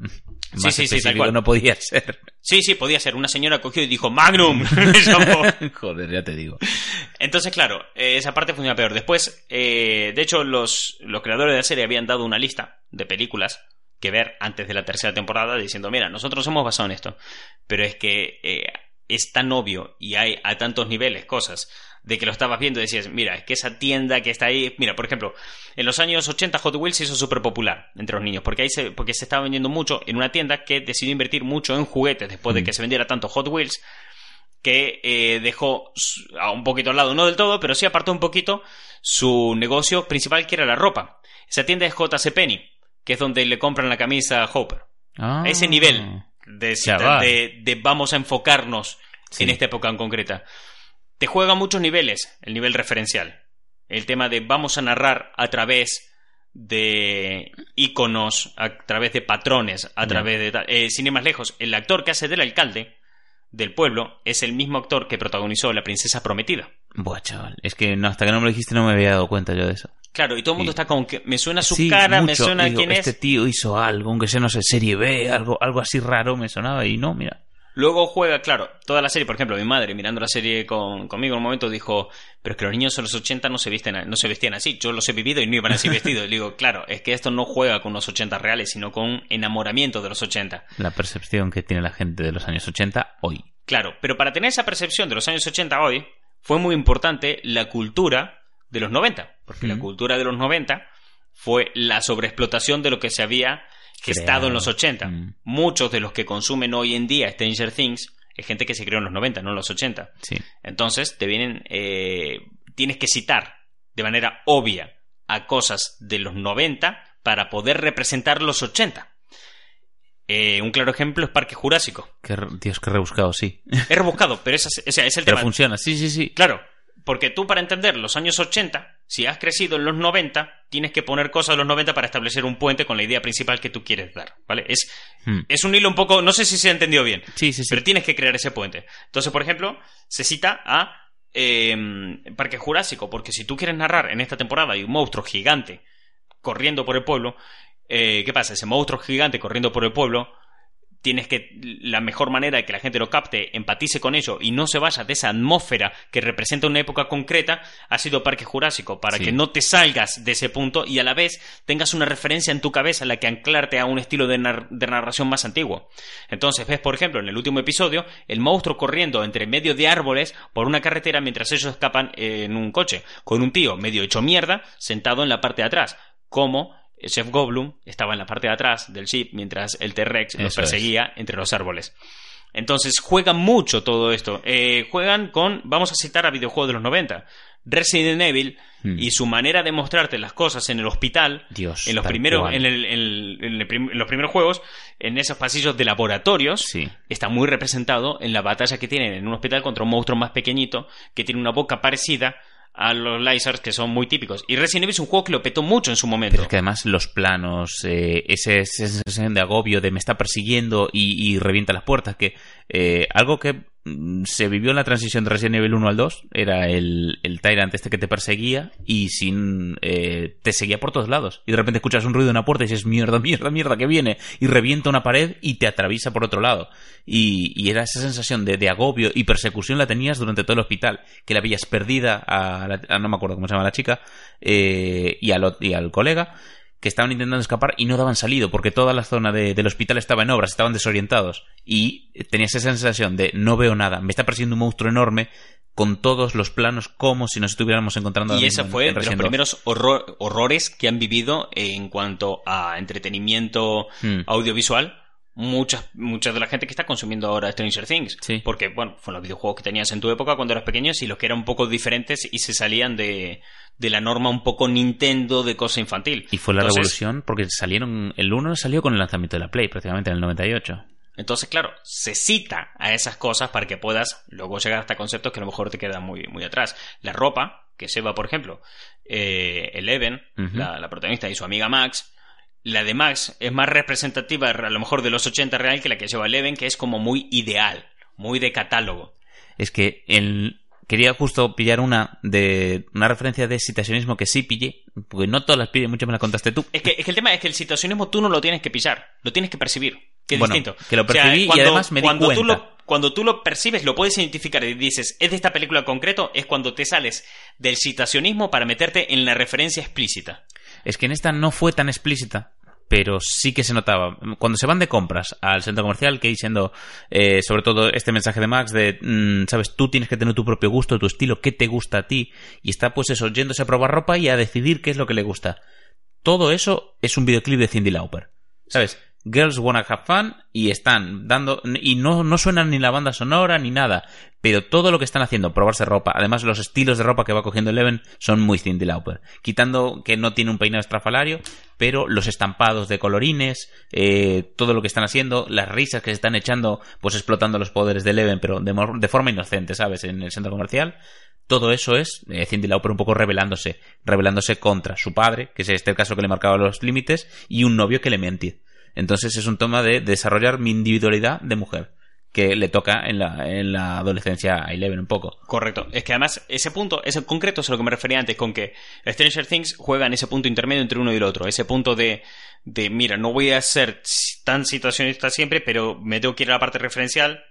[SPEAKER 1] Sí,
[SPEAKER 2] Más
[SPEAKER 1] sí, sí, tal cual.
[SPEAKER 2] no podía ser.
[SPEAKER 1] Sí, sí, podía ser. Una señora cogió y dijo, ¡Magnum!
[SPEAKER 2] Joder, ya te digo.
[SPEAKER 1] Entonces, claro, eh, esa parte funciona peor. Después, eh, de hecho, los, los creadores de la serie habían dado una lista de películas que ver antes de la tercera temporada diciendo, mira, nosotros hemos basado en esto. Pero es que eh, es tan obvio y hay a tantos niveles cosas de que lo estabas viendo y decías, mira, es que esa tienda que está ahí, mira, por ejemplo, en los años 80 Hot Wheels se hizo súper popular entre los niños, porque ahí se, porque se estaba vendiendo mucho en una tienda que decidió invertir mucho en juguetes después de
[SPEAKER 2] Mm.
[SPEAKER 1] que se vendiera tanto Hot Wheels que eh, dejó a un poquito al lado, no del todo, pero sí apartó un poquito su negocio principal, que era la ropa. Esa tienda es JC Penney, que es donde le compran la camisa a Hopper.
[SPEAKER 2] Ah.
[SPEAKER 1] A ese nivel de, de, de vamos a enfocarnos
[SPEAKER 2] Sí.
[SPEAKER 1] en esta época en concreta. Te juega muchos niveles, el nivel referencial. El tema de vamos a narrar a través de iconos, a través de patrones, a través de... tal. Eh, sin ir más lejos, el actor que hace del alcalde del pueblo es el mismo actor que protagonizó La Princesa Prometida.
[SPEAKER 2] Buah, chaval. Es que no, hasta que no me lo dijiste no me había dado cuenta yo de eso.
[SPEAKER 1] Claro, y todo el mundo
[SPEAKER 2] Sí.
[SPEAKER 1] está como que me suena su
[SPEAKER 2] Sí,
[SPEAKER 1] cara, me suena
[SPEAKER 2] Digo,
[SPEAKER 1] quién
[SPEAKER 2] este
[SPEAKER 1] es.
[SPEAKER 2] tío hizo algo, aunque sea, no sé, serie B, algo, algo así raro me sonaba y no, mira.
[SPEAKER 1] Luego juega, claro, toda la serie, por ejemplo, mi madre mirando la serie con, conmigo en un momento dijo, pero es que los niños en los 80 no se, visten, no se vestían así, yo los he vivido y no iban así vestidos. Y digo, claro, es que esto no juega con los 80 reales, sino con enamoramiento de los 80.
[SPEAKER 2] La percepción que tiene la gente de los años 80 hoy.
[SPEAKER 1] Claro, pero para tener esa percepción de los años 80 hoy, fue muy importante la cultura de los 90, porque la cultura de los 90 fue la sobreexplotación de lo que se había gestado en los 80.
[SPEAKER 2] Mm.
[SPEAKER 1] Muchos de los que consumen hoy en día Stranger Things es gente que se creó en los 90, no en los 80.
[SPEAKER 2] Sí.
[SPEAKER 1] Entonces, te vienen. eh, tienes que citar de manera obvia a cosas de los 90 para poder representar los 80. Eh, un claro ejemplo es Parque Jurásico.
[SPEAKER 2] Qué Dios, qué rebuscado, sí.
[SPEAKER 1] Es rebuscado, pero es, o sea, es el
[SPEAKER 2] Pero
[SPEAKER 1] tema.
[SPEAKER 2] funciona, sí, sí, sí.
[SPEAKER 1] Claro, porque tú para entender los años 80, si has crecido en los 90, tienes que poner cosas de los 90 para establecer un puente con la idea principal que tú quieres dar, ¿vale? Es,
[SPEAKER 2] Mm.
[SPEAKER 1] es un hilo un poco, no sé si se ha entendido bien,
[SPEAKER 2] Sí, sí, sí.
[SPEAKER 1] pero tienes que crear ese puente. Entonces, por ejemplo, se cita a eh, Parque Jurásico, porque si tú quieres narrar en esta temporada hay un monstruo gigante corriendo por el pueblo, eh, ¿qué pasa? Ese monstruo gigante corriendo por el pueblo, tienes que la mejor manera de que la gente lo capte, empatice con ello y no se vaya de esa atmósfera que representa una época concreta, ha sido Parque Jurásico, para
[SPEAKER 2] Sí.
[SPEAKER 1] que no te salgas de ese punto y a la vez tengas una referencia en tu cabeza la que anclarte a un estilo de, nar- de narración más antiguo. Entonces ves, por ejemplo, en el último episodio, el monstruo corriendo entre medio de árboles por una carretera mientras ellos escapan eh, en un coche, con un tío medio hecho mierda sentado en la parte de atrás, como Chef Goblin estaba en la parte de atrás del jeep mientras el T-Rex los
[SPEAKER 2] es.
[SPEAKER 1] perseguía entre los árboles. Entonces juegan mucho todo esto. Eh, juegan con, vamos a citar a videojuegos de los 90. Resident Evil
[SPEAKER 2] Hmm.
[SPEAKER 1] y su manera de mostrarte las cosas en el hospital,
[SPEAKER 2] Dios,
[SPEAKER 1] en los primeros, en, el- en el- en el prim- en los primeros juegos, en esos pasillos de laboratorios,
[SPEAKER 2] Sí.
[SPEAKER 1] está muy representado en la batalla que tienen en un hospital contra un monstruo más pequeñito que tiene una boca parecida a los Lizards que son muy típicos. Y Resident Evil es un juego que lo petó mucho en su momento.
[SPEAKER 2] Pero es que además los planos, eh, ese- sensación de agobio, de me está persiguiendo y, y revienta las puertas, que eh, algo que se vivió en la transición de Resident Evil 1 al 2 era el, el Tyrant este que te perseguía y sin eh, te seguía por todos lados. Y de repente escuchas un ruido en una puerta y dices, mierda, mierda, mierda, que viene. Y revienta una pared y te atraviesa por otro lado. Y, y era esa sensación de, de agobio y persecución la tenías durante todo el hospital, que la veías perdida a, la- no me acuerdo cómo se llama la chica, eh, y, al, y al colega, que estaban intentando escapar y no daban salido, porque toda la zona de- del hospital estaba en obras, estaban desorientados. Y tenías esa sensación de no veo nada, me está persiguiendo un monstruo enorme con todos los planos como si nos estuviéramos encontrando
[SPEAKER 1] Y ese fue
[SPEAKER 2] en
[SPEAKER 1] de los primeros horror- horrores que han vivido en cuanto a entretenimiento
[SPEAKER 2] Hmm.
[SPEAKER 1] audiovisual. Muchas, mucha de la gente que está consumiendo ahora Stranger Things.
[SPEAKER 2] Sí.
[SPEAKER 1] Porque, bueno, fueron los videojuegos que tenías en tu época cuando eras pequeños y los que eran un poco diferentes y se salían de, de la norma un poco Nintendo de cosa infantil.
[SPEAKER 2] Y fue la
[SPEAKER 1] Entonces-
[SPEAKER 2] revolución porque salieron, el 1 salió con el lanzamiento de la Play, prácticamente en el 98.
[SPEAKER 1] Entonces, claro, se cita a esas cosas para que puedas luego llegar hasta conceptos que a lo mejor te quedan muy, muy atrás. La ropa, que se va, por ejemplo, eh, Eleven, la protagonista y su amiga Max, la de Max es más representativa a lo mejor de los 80 real que la que lleva Eleven, que es como muy ideal, muy de catálogo.
[SPEAKER 2] Es que el... quería justo pillar una de una referencia de situacionismo que sí pillé, porque no todas las pillé, muchas me las contaste tú.
[SPEAKER 1] Es que, es que el tema es que el situacionismo tú no lo tienes que pillar, lo tienes que percibir, que es
[SPEAKER 2] Bueno,
[SPEAKER 1] distinto.
[SPEAKER 2] que lo percibí y además me di
[SPEAKER 1] cuando Tú
[SPEAKER 2] cuenta.
[SPEAKER 1] lo, cuando tú lo percibes, lo puedes identificar y dices, es de esta película en concreto, es cuando te sales del situacionismo para meterte en la referencia explícita.
[SPEAKER 2] Es que en esta no fue tan explícita, pero sí que se notaba. Cuando se van de compras al centro comercial, que diciendo, eh, sobre todo este mensaje de Max de, mm, sabes, tú tienes que tener tu propio gusto, tu estilo, qué te gusta a ti, y está pues eso, yéndose a probar ropa y a decidir qué es lo que le gusta. Todo eso es un videoclip de Cindy Lauper. ¿Sabes? Girls Wanna Have Fun y están dando y no, no suenan ni la banda sonora ni nada, pero todo lo que están haciendo, probarse ropa, además los estilos de ropa que va cogiendo Eleven son muy Cindy Lauper, quitando que no tiene un peinado estrafalario, pero los estampados de colorines, eh, todo lo que están haciendo, las risas que se están echando, pues explotando los poderes de Eleven, pero de, de forma inocente, ¿sabes? En el centro comercial, todo eso es eh, Cindy Lauper un poco rebelándose, rebelándose contra su padre, que es este el caso que le marcaba los límites, y un novio que le mentía. Entonces es un tema de desarrollar mi individualidad de mujer, que le toca en la, en la adolescencia a Eleven un poco.
[SPEAKER 1] Correcto. Es que además, ese punto, ese concreto es a lo que me refería antes, con que Stranger Things juega en ese punto intermedio entre uno y el otro. Ese punto de, de mira, no voy a ser tan situacionista siempre, pero me tengo que ir a la parte referencial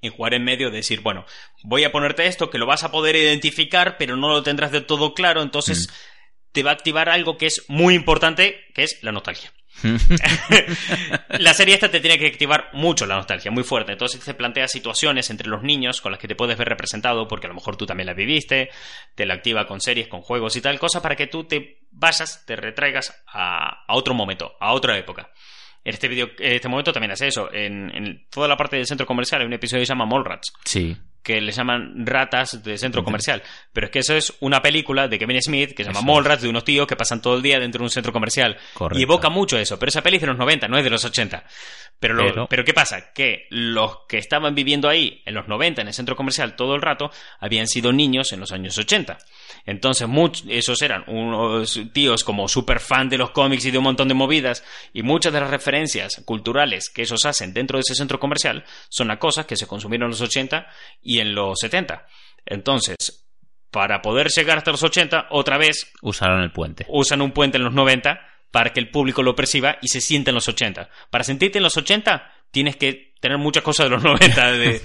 [SPEAKER 1] y jugar en medio de decir, bueno, voy a ponerte esto que lo vas a poder identificar, pero no lo tendrás de todo claro, entonces te va a activar algo que es muy importante, que es la nostalgia. la serie esta te tiene que activar mucho la nostalgia, muy fuerte. Entonces te plantea situaciones entre los niños con las que te puedes ver representado, porque a lo mejor tú también las viviste, te la activa con series, con juegos y tal, cosa para que tú te vayas, te retraigas a, otro momento, a otra época. En este, video, en este momento también hace eso. En, en, toda la parte del centro comercial hay un episodio que se llama Mallrats.
[SPEAKER 2] Sí
[SPEAKER 1] que le llaman ratas de centro comercial. Pero es que eso es una película de Kevin Smith que se llama Mallrats, de unos tíos que pasan todo el día dentro de un centro comercial. Y evoca mucho eso. Pero esa peli es de los 90, no es de los 80. Pero, pero... ¿qué pasa? Que los que estaban viviendo ahí en los 90 en el centro comercial todo el rato habían sido niños en los años 80. Entonces, muchos, esos eran unos tíos como super fan de los cómics y de un montón de movidas, y muchas de las referencias culturales que esos hacen dentro de ese centro comercial son a cosas que se consumieron en los 80 y en los 70. Entonces, para poder llegar hasta los 80, otra vez...
[SPEAKER 2] Usaron el puente.
[SPEAKER 1] Usan un puente en los 90 para que el público lo perciba y se sienta en los 80. Para sentirte en los 80, tienes que tener muchas cosas de los 90, de,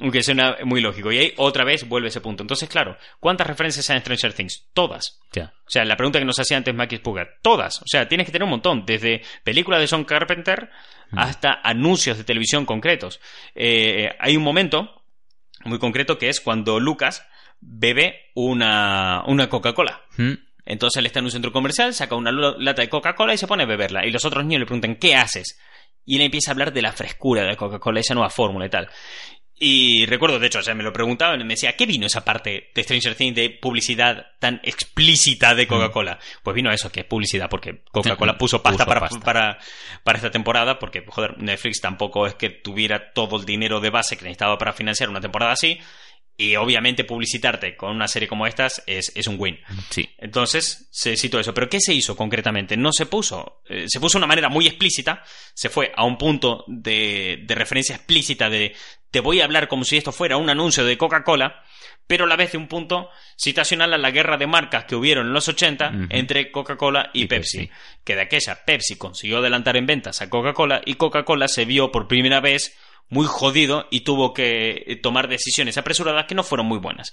[SPEAKER 1] aunque suena muy lógico. Y ahí otra vez vuelve ese punto. Entonces, claro, ¿cuántas referencias hay en Stranger Things? Todas. O sea, la pregunta que nos hacía antes Mackie Spugger. Todas. O sea, tienes que tener un montón. Desde películas de John Carpenter mm. hasta anuncios de televisión concretos. Eh, hay un momento muy concreto que es cuando Lucas bebe una, una Coca-Cola. Mm. Entonces él está en un centro comercial, saca una lata de Coca-Cola y se pone a beberla. Y los otros niños le preguntan, ¿qué haces? Y él empieza a hablar de la frescura de Coca-Cola, esa nueva fórmula y tal. Y recuerdo, de hecho, sea, me lo preguntaban y me decía, ¿qué vino esa parte de Stranger Things de publicidad tan explícita de Coca-Cola? Mm. Pues vino eso, que es publicidad, porque Coca-Cola puso pasta, para, Para, para, esta temporada, porque, joder, Netflix tampoco es que tuviera todo el dinero de base que necesitaba para financiar una temporada así. Y obviamente publicitarte con una serie como estas es, es un win.
[SPEAKER 2] Sí.
[SPEAKER 1] Entonces, se citó eso. Pero ¿qué se hizo concretamente? No se puso. Eh, se puso de una manera muy explícita. Se fue a un punto de, de referencia explícita de te voy a hablar como si esto fuera un anuncio de Coca-Cola, pero a la vez de un punto citacional a la guerra de marcas que hubieron en los 80 entre Coca-Cola y, Pepsi, que de aquella Pepsi consiguió adelantar en ventas a Coca-Cola y Coca-Cola se vio por primera vez muy jodido y tuvo que eh, tomar decisiones apresuradas que no fueron muy buenas.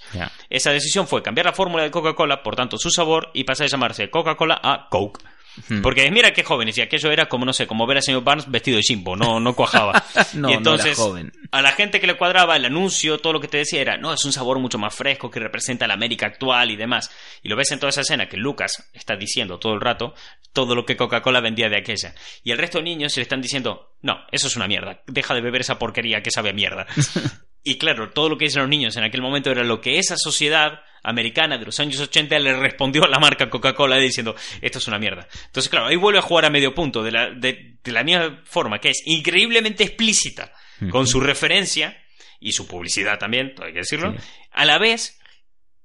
[SPEAKER 1] Esa decisión fue cambiar la fórmula de Coca-Cola, por tanto su sabor, y pasar a llamarse Coca-Cola a Coke. Hmm. Porque mira qué jóvenes, y aquello era como, no sé, como ver al señor Barnes vestido de chimbo, no, no cuajaba.
[SPEAKER 2] no,
[SPEAKER 1] y entonces,
[SPEAKER 2] joven.
[SPEAKER 1] a la gente que le cuadraba el anuncio, todo lo que te decía era, no, es un sabor mucho más fresco que representa la América actual y demás. Y lo ves en toda esa escena que Lucas está diciendo todo el rato, todo lo que Coca-Cola vendía de aquella. Y el resto de niños se le están diciendo, no, eso es una mierda, deja de beber esa porquería que sabe a mierda. y claro, todo lo que dicen los niños en aquel momento era lo que esa sociedad americana de los años 80 le respondió a la marca Coca-Cola diciendo, esto es una mierda. Entonces, claro, ahí vuelve a jugar a medio punto, de la, de, la misma forma, que es increíblemente explícita con su referencia y su publicidad también, hay que decirlo, a la vez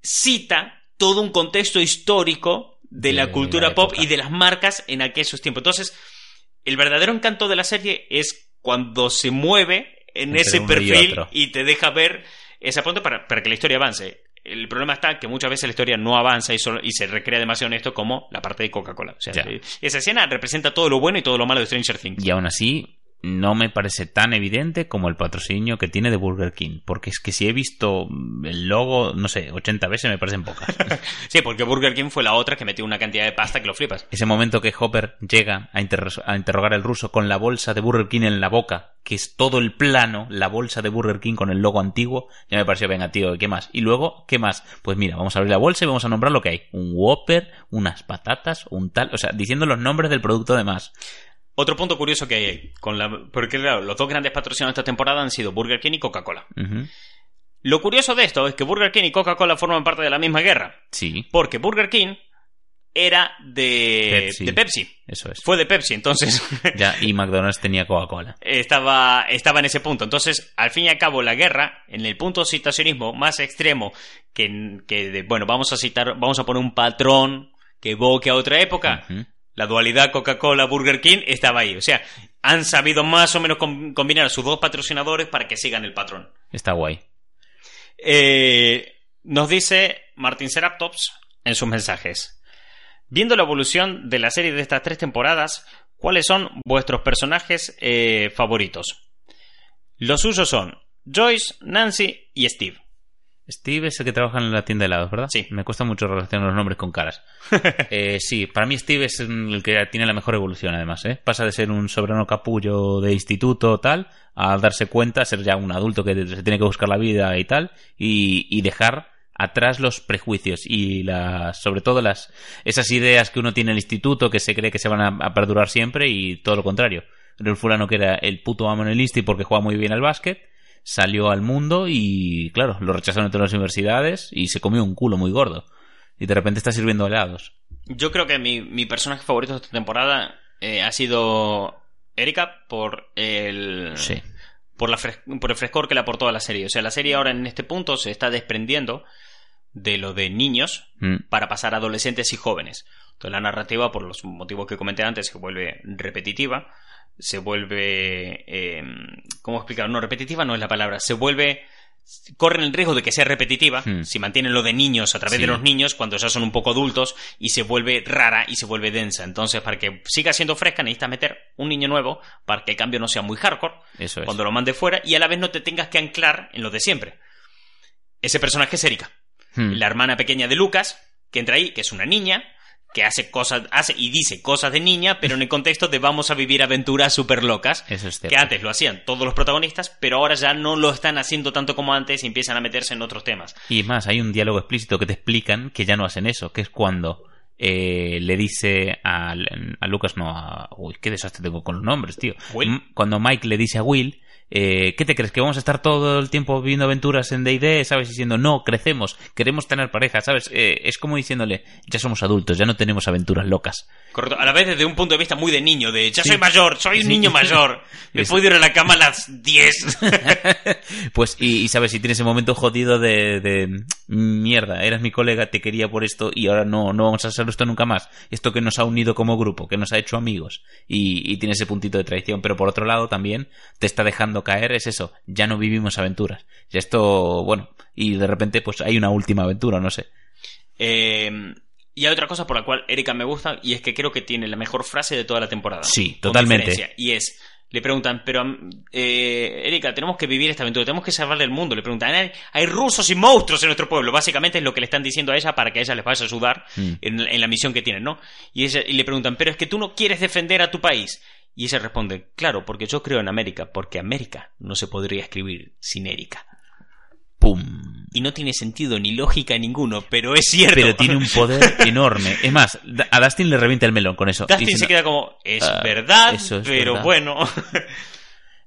[SPEAKER 1] cita todo un contexto histórico de, la cultura pop y de las marcas en aquellos tiempos. Entonces, el verdadero encanto de la serie es cuando se mueve en ese perfil y, te deja ver esa punto para, para que la historia avance. El problema está que muchas veces la historia no avanza y, y se recrea demasiado en esto como la parte de Coca-Cola. O sea, esa escena representa todo lo bueno y todo lo malo de Stranger Things.
[SPEAKER 2] Y aún así, no me parece tan evidente como el patrocinio que tiene de Burger King. Porque es que si he visto el logo, no sé, 80 veces me parecen pocas.
[SPEAKER 1] sí, porque Burger King fue la otra que metió una cantidad de pasta que lo flipas.
[SPEAKER 2] Ese momento que Hopper llega a, a interrogar al ruso con la bolsa de Burger King en la boca, que es todo el plano, la bolsa de Burger King con el logo antiguo, ya me pareció, venga, tío, ¿qué más? Y luego, ¿qué más? Pues mira, vamos a abrir la bolsa y vamos a nombrar lo que hay. Un Whopper, unas patatas, un tal, o sea, diciendo los nombres del producto de más.
[SPEAKER 1] Otro punto curioso que hay ahí, con la, porque claro, los dos grandes patrocinados de esta temporada han sido Burger King y Coca-Cola. Lo curioso de esto es que Burger King y Coca-Cola forman parte de la misma guerra.
[SPEAKER 2] Sí.
[SPEAKER 1] Porque Burger King era de Pepsi. de Pepsi.
[SPEAKER 2] Eso es.
[SPEAKER 1] Fue de Pepsi, entonces.
[SPEAKER 2] ya, y McDonald's tenía Coca-Cola.
[SPEAKER 1] Estaba, estaba en ese punto. Entonces, al fin y al cabo, la guerra, en el punto de citacionismo más extremo, que, que bueno, vamos a citar, vamos a poner un patrón que evoque a otra época. La dualidad Coca-Cola-Burger King estaba ahí. O sea, han sabido más o menos combinar a sus dos patrocinadores para que sigan el patrón.
[SPEAKER 2] Está guay.
[SPEAKER 1] Eh, nos dice Martin Seraptops en sus mensajes. Viendo la evolución de la serie de estas tres temporadas, ¿cuáles son vuestros personajes eh, favoritos? Los suyos son Joyce, Nancy y Steve.
[SPEAKER 2] Steve es el que trabaja en la tienda de helados, ¿verdad?
[SPEAKER 1] Sí.
[SPEAKER 2] Me cuesta mucho relacionar los nombres con caras. Eh, sí, para mí Steve es el que tiene la mejor evolución, además, ¿eh? Pasa de ser un soberano capullo de instituto tal a darse cuenta, ser ya un adulto que se tiene que buscar la vida y tal, y, y dejar atrás los prejuicios y las, sobre todo las, esas ideas que uno tiene en el instituto que se cree que se van a, a perdurar siempre y todo lo contrario. El fulano que era el puto amo en el insti porque juega muy bien al básquet, salió al mundo y, claro, lo rechazaron en todas las universidades y se comió un culo muy gordo. Y de repente está sirviendo helados.
[SPEAKER 1] Yo creo que mi, mi personaje favorito de esta temporada eh, ha sido Erika por el...
[SPEAKER 2] Sí.
[SPEAKER 1] por, la por el frescor que le aportó a la serie. O sea, la serie ahora en este punto se está desprendiendo de lo de niños
[SPEAKER 2] Mm.
[SPEAKER 1] para pasar a adolescentes y jóvenes. Entonces la narrativa, por los motivos que comenté antes, se vuelve repetitiva, se vuelve... eh, ¿Cómo explicar? No, repetitiva no es la palabra, se vuelve... Corren el riesgo de que sea repetitiva
[SPEAKER 2] Hmm.
[SPEAKER 1] si mantienen lo de niños a través
[SPEAKER 2] Sí.
[SPEAKER 1] de los niños cuando ya son un poco adultos y se vuelve rara y se vuelve densa. Entonces, para que siga siendo fresca, necesitas meter un niño nuevo para que el cambio no sea muy hardcore
[SPEAKER 2] Eso es.
[SPEAKER 1] cuando lo mande fuera y a la vez no te tengas que anclar en lo de siempre. Ese personaje es Erika,
[SPEAKER 2] Mm.
[SPEAKER 1] la hermana pequeña de Lucas, que entra ahí, que es una niña, que hace cosas, hace y dice cosas de niña, pero en el contexto de vamos a vivir aventuras súper locas.
[SPEAKER 2] Eso es
[SPEAKER 1] Que antes lo hacían todos los protagonistas, pero ahora ya no lo están haciendo tanto como antes y empiezan a meterse en otros temas.
[SPEAKER 2] Y más, hay un diálogo explícito que te explican que ya no hacen eso, que es cuando eh, le dice a, a Lucas, no, a... Uy, qué desastre tengo con los nombres, tío.
[SPEAKER 1] Will.
[SPEAKER 2] Cuando Mike le dice a Will, eh, ¿qué te crees? ¿Que vamos a estar todo el tiempo viviendo aventuras en D&D? ¿Sabes? Diciendo, no, crecemos, queremos tener pareja, ¿sabes? Eh, es como diciéndole, ya somos adultos, ya no tenemos aventuras locas.
[SPEAKER 1] Correcto. A la vez desde un punto de vista muy de niño, de ya
[SPEAKER 2] Sí.
[SPEAKER 1] soy mayor, soy un
[SPEAKER 2] Sí.
[SPEAKER 1] niño mayor, me puedo ir a la cama a las 10.
[SPEAKER 2] Pues, y, y sabes, si tienes ese momento jodido de, de mierda, eras mi colega, te quería por esto y ahora no, no vamos a hacer esto nunca más. Esto que nos ha unido como grupo, que nos ha hecho amigos y, y tiene ese puntito de traición. Pero por otro lado también te está dejando caer, es eso, ya no vivimos aventuras. Y esto, bueno, y de repente pues hay una última aventura, no sé.
[SPEAKER 1] Eh, y hay otra cosa por la cual Erika me gusta y es que creo que tiene la mejor frase de toda la temporada.
[SPEAKER 2] Sí, totalmente.
[SPEAKER 1] Y es, le preguntan, pero eh, Erika, tenemos que vivir esta aventura, tenemos que salvar el mundo. Le preguntan, hay, hay rusos y monstruos en nuestro pueblo. Básicamente es lo que le están diciendo a ella para que a ella les vaya a ayudar
[SPEAKER 2] Mm.
[SPEAKER 1] en, en la misión que tienen, ¿no? Y, ella, y le preguntan, pero es que tú no quieres defender a tu país. Y ella responde, claro, porque yo creo en América, porque América no se podría escribir sin Erika.
[SPEAKER 2] ¡Pum!
[SPEAKER 1] Y no tiene sentido ni lógica ninguno, pero es cierto.
[SPEAKER 2] Pero tiene un poder enorme. Es más, a Dustin le revienta el melón con eso.
[SPEAKER 1] Dustin se queda como, es
[SPEAKER 2] "Ah,
[SPEAKER 1] verdad,
[SPEAKER 2] eso es
[SPEAKER 1] pero
[SPEAKER 2] verdad".
[SPEAKER 1] bueno.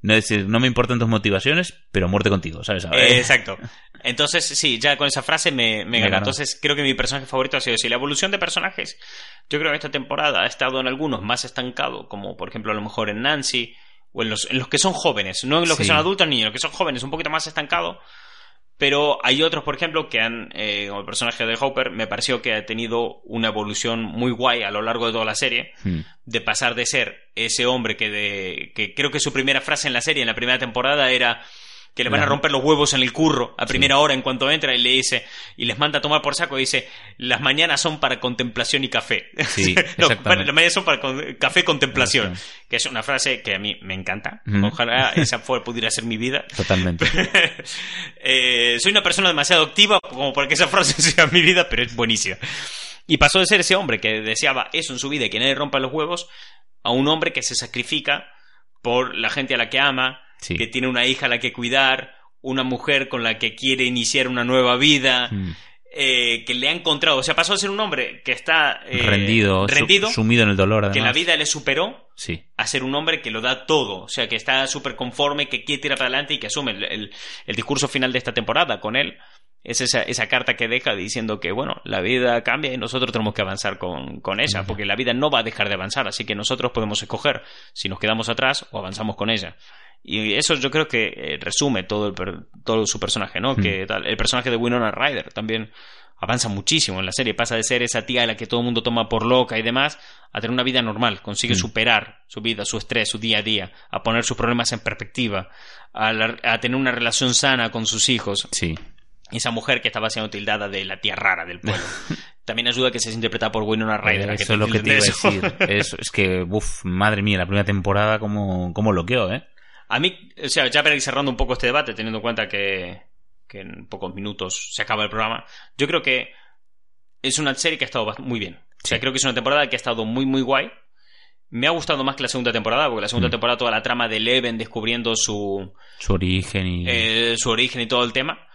[SPEAKER 2] No es decir, no me importan tus motivaciones, pero muerte contigo, ¿sabes?
[SPEAKER 1] Eh, exacto. Entonces, sí, ya con esa frase me, me ganó. Entonces, creo que mi personaje favorito ha sido ese. La evolución de personajes, yo creo que esta temporada ha estado en algunos más estancado, como por ejemplo a lo mejor en Nancy, o en los, en los que son jóvenes, no en los que son adultos ni en los que son jóvenes, un poquito más estancado. Pero hay otros, por ejemplo, que han, eh, como el personaje de Hopper, me pareció que ha tenido una evolución muy guay a lo largo de toda la serie.
[SPEAKER 2] Hmm.
[SPEAKER 1] de pasar de ser ese hombre que de que creo que su primera frase en la serie en la primera temporada era que le van a romper los huevos en el curro a primera hora en cuanto entra y le dice y les manda a tomar por saco y dice las mañanas son para contemplación y café
[SPEAKER 2] Sí,
[SPEAKER 1] no, las mañanas son para con- café contemplación que es una frase que a mí me encanta. Ojalá esa fuera, pudiera ser mi vida.
[SPEAKER 2] Totalmente.
[SPEAKER 1] Eh, soy una persona demasiado activa como para que esa frase sea mi vida, pero es buenísima. Y pasó de ser ese hombre que deseaba eso en su vida y que nadie rompa los huevos, a un hombre que se sacrifica por la gente a la que ama,
[SPEAKER 2] Sí.
[SPEAKER 1] que tiene una hija a la que cuidar, una mujer con la que quiere iniciar una nueva vida,
[SPEAKER 2] Hmm.
[SPEAKER 1] eh, que le ha encontrado. O sea, pasó de ser un hombre que está eh,
[SPEAKER 2] rendido, su-
[SPEAKER 1] rendido
[SPEAKER 2] sumido en el dolor, además.
[SPEAKER 1] que la vida le superó
[SPEAKER 2] Sí.
[SPEAKER 1] a ser un hombre que lo da todo, o sea, que está súper conforme, que quiere tirar para adelante y que asume el, el- el discurso final de esta temporada con él. Es esa, esa carta que deja diciendo que, bueno, la vida cambia y nosotros tenemos que avanzar con, con ella, porque la vida no va a dejar de avanzar, así que nosotros podemos escoger si nos quedamos atrás o avanzamos con ella. Y eso yo creo que eh, resume todo, el per- todo su personaje, ¿no?
[SPEAKER 2] Hmm.
[SPEAKER 1] Que tal, el personaje de Winona Ryder también avanza muchísimo en la serie, pasa de ser esa tía a la que todo el mundo toma por loca y demás, a tener una vida normal, consigue
[SPEAKER 2] Mm.
[SPEAKER 1] superar su vida, su estrés, su día a día, a poner sus problemas en perspectiva, a, la- a tener una relación sana con sus hijos.
[SPEAKER 2] Sí.
[SPEAKER 1] Y esa mujer que estaba siendo tildada de la tía rara del pueblo. También ayuda a que se interpreta por Winona Ryder.
[SPEAKER 2] Eso es lo que te iba a decir. Eso, es que, uff, madre mía, la primera temporada como, como loqueó, ¿eh?
[SPEAKER 1] A mí, o sea, ya para ir cerrando un poco este debate, teniendo en cuenta que, que en pocos minutos se acaba el programa, yo creo que es una serie que ha estado muy bien. O sea,
[SPEAKER 2] Sí.
[SPEAKER 1] creo que es una temporada que ha estado muy, muy guay. Me ha gustado más que la segunda temporada, porque la segunda
[SPEAKER 2] Mm.
[SPEAKER 1] temporada toda la trama de Eleven descubriendo su,
[SPEAKER 2] Su origen y...
[SPEAKER 1] eh, su origen y todo el tema,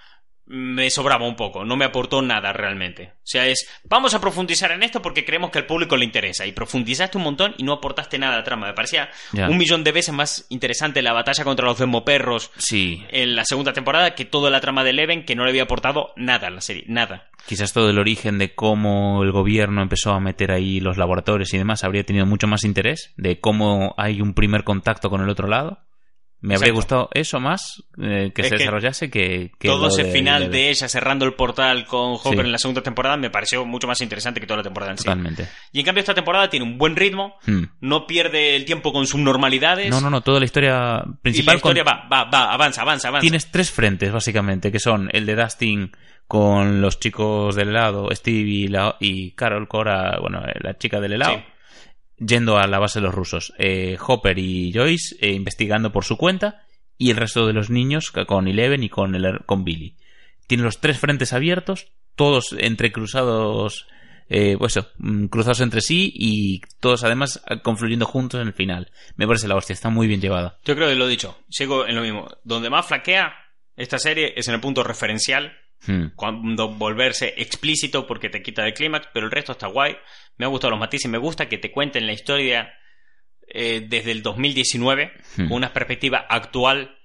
[SPEAKER 1] me sobraba un poco, no me aportó nada realmente. O sea, es, vamos a profundizar en esto porque creemos que al público le interesa. Y profundizaste un montón y no aportaste nada a la trama. Me parecía un millón de veces más interesante la batalla contra los demoperros
[SPEAKER 2] Sí,
[SPEAKER 1] en la segunda temporada que toda la trama de Eleven que no le había aportado nada a la serie, nada.
[SPEAKER 2] quizás todo el origen de cómo el gobierno empezó a meter ahí los laboratorios y demás habría tenido mucho más interés, de cómo hay un primer contacto con el otro lado. Me habría gustado eso más eh, que
[SPEAKER 1] Es
[SPEAKER 2] se
[SPEAKER 1] que
[SPEAKER 2] desarrollase que, que
[SPEAKER 1] todo ese
[SPEAKER 2] de-
[SPEAKER 1] final
[SPEAKER 2] de-
[SPEAKER 1] de ella cerrando el portal con Hopper
[SPEAKER 2] Sí.
[SPEAKER 1] en la segunda temporada me pareció mucho más interesante que toda la temporada en sí.
[SPEAKER 2] Totalmente.
[SPEAKER 1] Y en cambio esta temporada tiene un buen ritmo,
[SPEAKER 2] Hmm.
[SPEAKER 1] no pierde el tiempo con subnormalidades.
[SPEAKER 2] No, no, no, toda la historia
[SPEAKER 1] Y
[SPEAKER 2] principal
[SPEAKER 1] la historia
[SPEAKER 2] con-
[SPEAKER 1] va, va, va, avanza, avanza, avanza.
[SPEAKER 2] tienes tres frentes básicamente, que son el de Dustin con los chicos del helado, Steve y, la- y Carol Cora, bueno, eh, la chica del helado,
[SPEAKER 1] Sí.
[SPEAKER 2] Yendo a la base de los rusos. Eh, Hopper y Joyce eh, investigando por su cuenta y el resto de los niños con Eleven y con, el, con Billy. Tiene los tres frentes abiertos, todos entrecruzados, eh, pues eso, mm, cruzados entre sí y todos además eh, confluyendo juntos en el final. Me parece la hostia, está muy bien llevada.
[SPEAKER 1] Yo creo que lo he dicho, sigo en lo mismo. Donde más flaquea esta serie es en el punto referencial,
[SPEAKER 2] Hmm.
[SPEAKER 1] cuando volverse explícito porque te quita del clímax, pero el resto está guay. Me ha gustado los matices, me gusta que te cuenten la historia eh, desde el 2019,
[SPEAKER 2] Hmm.
[SPEAKER 1] con una perspectiva actual,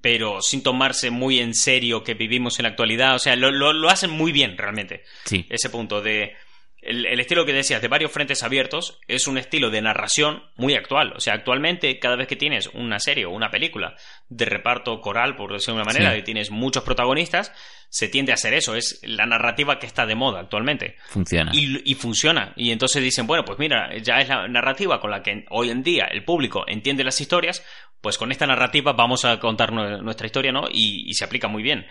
[SPEAKER 1] pero sin tomarse muy en serio que vivimos en la actualidad. O sea, lo, lo- lo hacen muy bien realmente.
[SPEAKER 2] Sí.
[SPEAKER 1] ese punto de el, el estilo que decías de varios frentes abiertos es un estilo de narración muy actual. O sea, actualmente cada vez que tienes una serie o una película de reparto coral, por decirlo de una manera,
[SPEAKER 2] Sí.
[SPEAKER 1] y tienes muchos protagonistas, se tiende a hacer eso. Es la narrativa que está de moda actualmente.
[SPEAKER 2] Funciona.
[SPEAKER 1] Y, y funciona. Y entonces dicen, bueno, pues mira, ya es la narrativa con la que hoy en día el público entiende las historias, pues con esta narrativa vamos a contar nue- nuestra historia, ¿no? Y, y se aplica muy bien.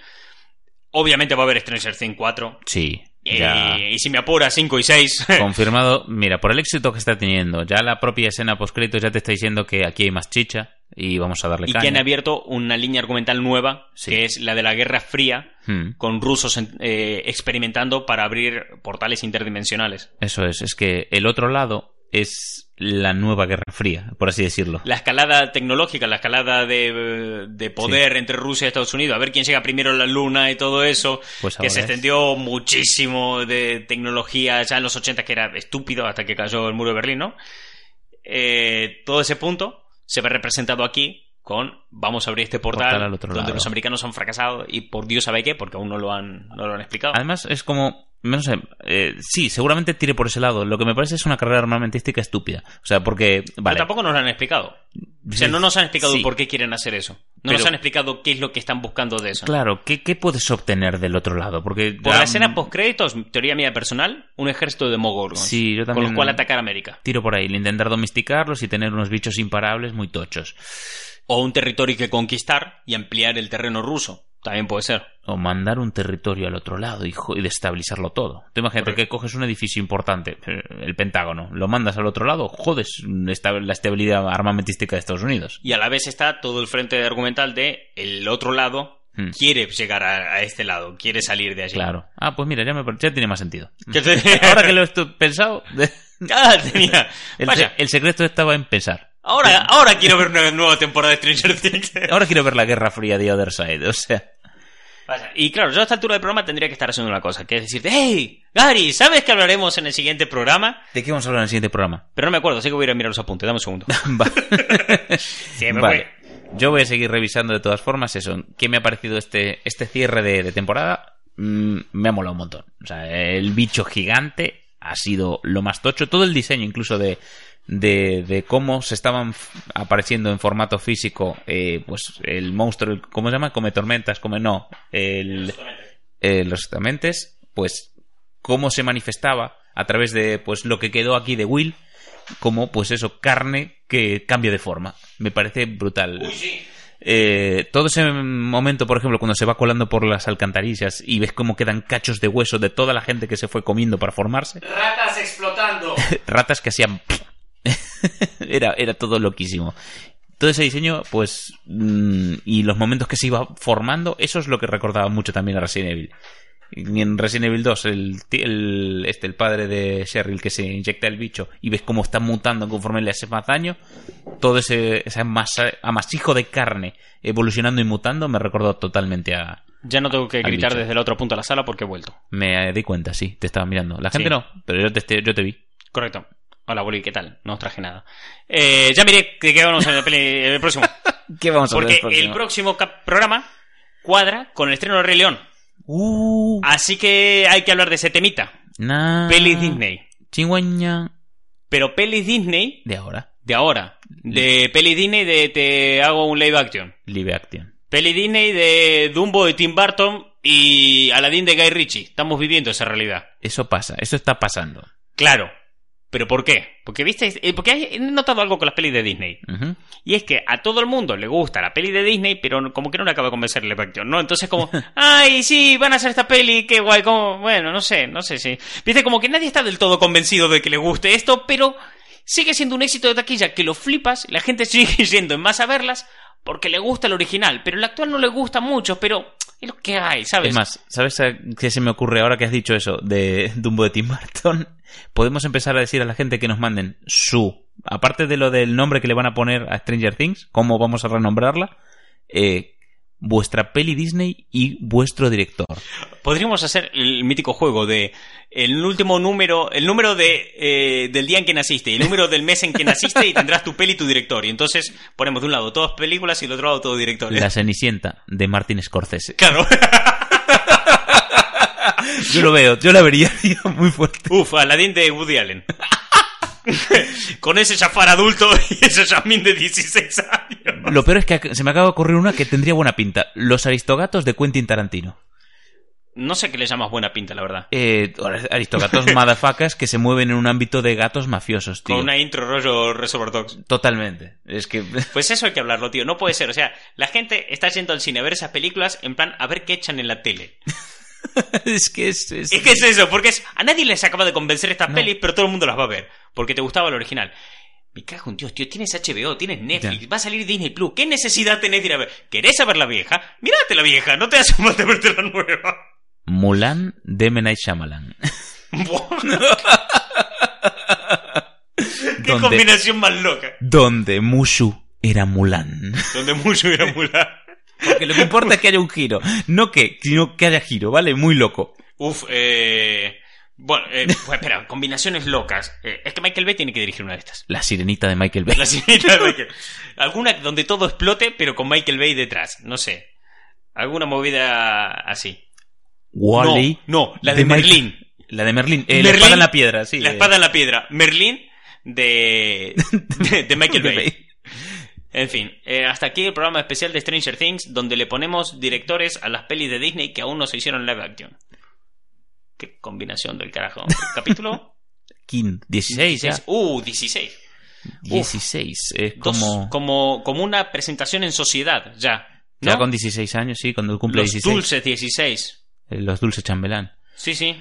[SPEAKER 1] Obviamente va a haber Stranger Things 4.
[SPEAKER 2] Sí.
[SPEAKER 1] Eh, y si me apura, 5 y 6.
[SPEAKER 2] Confirmado, mira, por el éxito que está teniendo, ya la propia escena postcréditos ya te está diciendo que aquí hay más chicha y vamos a darle
[SPEAKER 1] y
[SPEAKER 2] caña.
[SPEAKER 1] que han abierto una línea argumental nueva,
[SPEAKER 2] Sí.
[SPEAKER 1] que es la de la Guerra Fría,
[SPEAKER 2] Hmm,
[SPEAKER 1] con rusos eh, experimentando para abrir portales interdimensionales.
[SPEAKER 2] Eso es, es que el otro lado es la nueva Guerra Fría, por así decirlo.
[SPEAKER 1] La escalada tecnológica, la escalada de, de poder entre Rusia y Estados Unidos, a ver quién llega primero a la Luna y todo eso,
[SPEAKER 2] Pues
[SPEAKER 1] que se
[SPEAKER 2] es.
[SPEAKER 1] extendió muchísimo de tecnología ya en los 80, que era estúpido hasta que cayó el muro de Berlín, ¿no? Eh, todo ese punto se ve representado aquí con vamos a abrir este portal,
[SPEAKER 2] Portal al otro
[SPEAKER 1] donde
[SPEAKER 2] lado.
[SPEAKER 1] los americanos han fracasado y por Dios sabe qué, porque aún no lo han, no lo han explicado.
[SPEAKER 2] Además, es como. No sé, eh, sí, seguramente tire por ese lado. Lo que me parece es una carrera armamentística estúpida. O sea, porque.
[SPEAKER 1] Pero tampoco nos lo han explicado. O sea, no nos han explicado
[SPEAKER 2] Sí.
[SPEAKER 1] por qué quieren hacer eso. No
[SPEAKER 2] Pero-
[SPEAKER 1] nos han explicado qué es lo que están buscando de eso.
[SPEAKER 2] Claro, ¿qué, qué puedes obtener del otro lado? Porque.
[SPEAKER 1] Por la escena post-créditos, teoría mía personal, un ejército de Mogorgons.
[SPEAKER 2] Sí, yo
[SPEAKER 1] Con
[SPEAKER 2] también-
[SPEAKER 1] los cuales atacar América.
[SPEAKER 2] Tiro por ahí, intentar domesticarlos y tener unos bichos imparables muy tochos.
[SPEAKER 1] O un territorio que conquistar y ampliar el terreno ruso. También puede ser.
[SPEAKER 2] O mandar un territorio al otro lado y, y destabilizarlo todo. Tú imagínate
[SPEAKER 1] Correcto.
[SPEAKER 2] que coges un edificio importante, eh, el Pentágono, lo mandas al otro lado, jodes esta- la estabilidad armamentística de Estados Unidos.
[SPEAKER 1] Y a la vez está todo el frente argumental de el otro lado
[SPEAKER 2] Hmm.
[SPEAKER 1] quiere llegar a, a este lado, quiere salir de allí.
[SPEAKER 2] Claro. Ah, pues mira, ya, me, ya tiene más sentido.
[SPEAKER 1] Te-
[SPEAKER 2] Ahora que lo he pensado,
[SPEAKER 1] Ah, tenía.
[SPEAKER 2] el secreto estaba en pensar.
[SPEAKER 1] Ahora, ahora quiero ver una nueva temporada de Stranger Things.
[SPEAKER 2] Ahora quiero ver la Guerra Fría de Other Side, o sea...
[SPEAKER 1] Y claro, yo a esta altura del programa tendría que estar haciendo una cosa, que es decirte, hey, Gary, ¿sabes que hablaremos en el siguiente programa?
[SPEAKER 2] ¿De qué vamos a hablar en el siguiente programa?
[SPEAKER 1] Pero no me acuerdo, así que voy a ir a mirar los apuntes, dame un segundo. Sí, me
[SPEAKER 2] vale. Yo voy a seguir revisando de todas formas eso. ¿Qué me ha parecido este, este cierre de, de temporada? Mm, me ha molado un montón. O sea, el bicho gigante ha sido lo más tocho. Todo el diseño, incluso de, de, de cómo se estaban apareciendo en formato físico, eh, pues el monstruo, el- ¿cómo se llama? Come tormentas, come no. El, eh, los estamentes, pues cómo se manifestaba a través de pues lo que quedó aquí de Will, como pues eso, carne que cambia de forma. Me parece brutal. Eh, todo ese momento, por ejemplo, cuando se va colando por las alcantarillas y ves cómo quedan cachos de hueso de toda la gente que se fue comiendo para formarse,
[SPEAKER 1] Ratas explotando.
[SPEAKER 2] ratas que hacían... era, era todo loquísimo. todo ese diseño, pues, mm, y los momentos que se iba formando, eso es lo que recordaba mucho también a Resident Evil. Y en Resident Evil 2, el, el- este, el padre de Cheryl que se inyecta el bicho y ves cómo está mutando conforme le hace más daño, todo ese, ese amasa- amasijo de carne evolucionando y mutando me recordó totalmente a...
[SPEAKER 1] Ya no tengo que gritar
[SPEAKER 2] bicho.
[SPEAKER 1] desde el otro punto de la sala porque he vuelto.
[SPEAKER 2] Me di cuenta, sí, te estaba mirando. La gente
[SPEAKER 1] Sí.
[SPEAKER 2] no, pero yo te, yo te vi.
[SPEAKER 1] Correcto. Hola, Boli, ¿qué tal? No os traje nada. Eh, ya miré de qué vamos a la peli el próximo.
[SPEAKER 2] ¿Qué vamos a
[SPEAKER 1] Porque
[SPEAKER 2] ver
[SPEAKER 1] el próximo programa cuadra con el estreno de Rey León.
[SPEAKER 2] Uh,
[SPEAKER 1] Así que hay que hablar de ese temita.
[SPEAKER 2] na-
[SPEAKER 1] Peli Disney.
[SPEAKER 2] Chingüeña.
[SPEAKER 1] Pero peli Disney
[SPEAKER 2] De ahora.
[SPEAKER 1] de ahora. De peli Disney de te hago un live action.
[SPEAKER 2] Live action.
[SPEAKER 1] Peli Disney de Dumbo de Tim Burton y Aladdin de Guy Ritchie. Estamos viviendo esa realidad.
[SPEAKER 2] Eso pasa, eso está pasando.
[SPEAKER 1] Claro. ¿Pero por qué? Porque, ¿viste? Eh, Porque he notado algo con las pelis de Disney. Y es que a todo el mundo le gusta la peli de Disney, pero como que no le acaba de convencer el action, ¿no? Entonces como, ay, sí, van a hacer esta peli, qué guay, como, bueno, no sé, no sé si... Viste, como que nadie está del todo convencido de que le guste esto, pero sigue siendo un éxito de taquilla que lo flipas, la gente sigue yendo en más a verlas porque le gusta el original, pero el actual no le gusta mucho, pero es lo que hay, ¿sabes?
[SPEAKER 2] Es más, ¿sabes qué se me ocurre ahora que has dicho eso de Dumbo de Tim Burton? Podemos empezar a decir a la gente que nos manden su, aparte de lo del nombre que le van a poner a Stranger Things, cómo vamos a renombrarla, eh, vuestra peli Disney y vuestro director.
[SPEAKER 1] Podríamos hacer el mítico juego de el último número, el número de eh, del día en que naciste y el número del mes en que naciste y tendrás tu peli y tu director. Y entonces ponemos de un lado todas películas y del otro lado todo directores.
[SPEAKER 2] La Cenicienta de Martin Scorsese.
[SPEAKER 1] Claro.
[SPEAKER 2] Yo lo veo, yo la vería, tío, muy fuerte.
[SPEAKER 1] Uf, Aladdin de Woody Allen. Con ese Jafar adulto y ese Jasmine de 16 años.
[SPEAKER 2] Lo peor es que se me acaba de ocurrir una que tendría buena pinta. Los aristogatos de Quentin Tarantino.
[SPEAKER 1] No sé qué le llamas buena pinta, la verdad.
[SPEAKER 2] Eh, aristogatos madafacas que se mueven en un ámbito de gatos mafiosos, tío.
[SPEAKER 1] Con una intro rollo Reservoir Dogs.
[SPEAKER 2] Totalmente. Es que...
[SPEAKER 1] Pues eso hay que hablarlo, tío. No puede ser. O sea, la gente está yendo al cine a ver esas películas en plan a ver qué echan en la tele.
[SPEAKER 2] es que es... es-
[SPEAKER 1] Es que es eso, porque es, a nadie les acaba de convencer estas
[SPEAKER 2] No.
[SPEAKER 1] pelis, pero todo el mundo las va a ver, porque te gustaba el original. Me cago en Dios, tío, tienes HBO, tienes Netflix,
[SPEAKER 2] Ya.
[SPEAKER 1] va a salir Disney Plus, ¿qué necesidad tenés de ir a ver? ¿Querés saber la vieja? Mírate la vieja, no te hace falta verte la nueva.
[SPEAKER 2] Mulan de M. Night Shyamalan.
[SPEAKER 1] Qué
[SPEAKER 2] donde,
[SPEAKER 1] combinación más loca.
[SPEAKER 2] donde Mushu era Mulan.
[SPEAKER 1] Donde mucho era Mulan.
[SPEAKER 2] Porque lo que importa es que haya un giro. No que, sino que haya giro, ¿vale? Muy loco.
[SPEAKER 1] Uf, eh... Bueno, eh, pues espera, combinaciones locas. Eh, es que Michael Bay tiene que dirigir una de estas.
[SPEAKER 2] La sirenita de Michael Bay.
[SPEAKER 1] La sirenita de Michael. Alguna donde todo explote, pero con Michael Bay detrás. No sé. Alguna movida así.
[SPEAKER 2] Wally.
[SPEAKER 1] No, no, la de,
[SPEAKER 2] Michael-
[SPEAKER 1] Merlín.
[SPEAKER 2] La de Merlín. Eh, la
[SPEAKER 1] Merlín,
[SPEAKER 2] espada en la piedra, sí.
[SPEAKER 1] la espada en la piedra. Merlín de, de, de Michael Bay. En fin, eh, hasta aquí el programa especial de Stranger Things, donde le ponemos directores a las pelis de Disney que aún no se hicieron live action. Qué combinación del carajo. Capítulo
[SPEAKER 2] King. 16 ya.
[SPEAKER 1] 16. Uh, 16.
[SPEAKER 2] 16. Es
[SPEAKER 1] Dos-
[SPEAKER 2] como...
[SPEAKER 1] como, como una presentación en sociedad, ya. ¿no?
[SPEAKER 2] Ya con 16 años, sí, cuando cumple
[SPEAKER 1] Los
[SPEAKER 2] 16.
[SPEAKER 1] dulces 16.
[SPEAKER 2] Eh, Los dulces chambelán.
[SPEAKER 1] Sí, sí.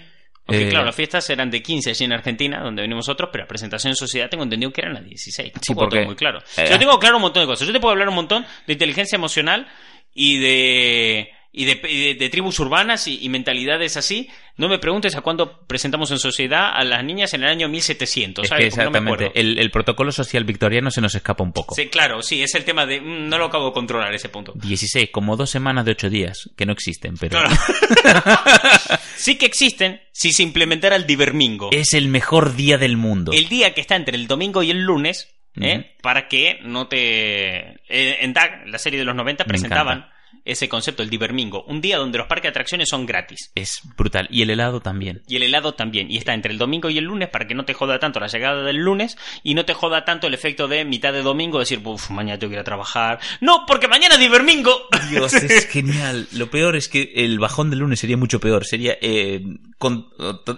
[SPEAKER 1] Aunque
[SPEAKER 2] Eh,
[SPEAKER 1] claro, las fiestas eran de 15 allí en Argentina, donde venimos nosotros, pero la presentación en sociedad tengo entendido que eran las 16. Tampoco
[SPEAKER 2] Sí, porque-
[SPEAKER 1] muy claro.
[SPEAKER 2] eh,
[SPEAKER 1] Yo tengo claro un montón de cosas. Yo te puedo hablar un montón de inteligencia emocional y de y de, y de- de tribus urbanas y, y mentalidades así. No me preguntes a cuándo presentamos en sociedad a las niñas en el año 1700.
[SPEAKER 2] Es
[SPEAKER 1] ¿sabes?
[SPEAKER 2] que
[SPEAKER 1] Porque no me
[SPEAKER 2] exactamente, el, el protocolo social victoriano se nos escapa un poco.
[SPEAKER 1] Sí, claro, sí, es el tema de... mm, no lo acabo de controlar ese punto.
[SPEAKER 2] 16, como dos semanas de ocho días, que no existen, pero
[SPEAKER 1] Claro. sí que existen si se implementara el divermingo.
[SPEAKER 2] es el mejor día del mundo.
[SPEAKER 1] el día que está entre el domingo y el lunes, ¿eh? Para que no te... eh, en DAG, la serie de los 90,
[SPEAKER 2] Me
[SPEAKER 1] presentaban ese concepto, el divermingo, un día donde los parques de atracciones son gratis.
[SPEAKER 2] Es brutal. Y el helado también.
[SPEAKER 1] Y el helado también. Y está entre el domingo y el lunes para que no te joda tanto la llegada del lunes y no te joda tanto el efecto de mitad de domingo decir, uff, mañana tengo que ir a trabajar. No, porque mañana es divermingo.
[SPEAKER 2] Dios, es genial. Lo peor es que el bajón del lunes sería mucho peor. Sería eh, con-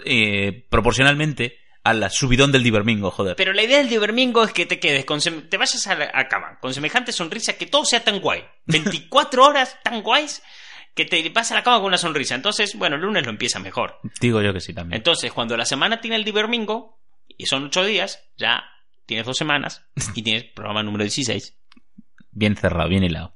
[SPEAKER 2] eh, proporcionalmente al subidón del divermingo, joder.
[SPEAKER 1] Pero la idea del divermingo es que te quedes, con te vayas a la a cama con semejante sonrisa que todo sea tan guay. 24 horas tan guays que te vas a la cama con una sonrisa. Entonces, bueno, el lunes lo empieza mejor.
[SPEAKER 2] Digo yo que sí también.
[SPEAKER 1] Entonces, cuando la semana tiene el divermingo, y son 8 días, ya tienes dos semanas y tienes programa número 16.
[SPEAKER 2] Bien cerrado, bien hilado.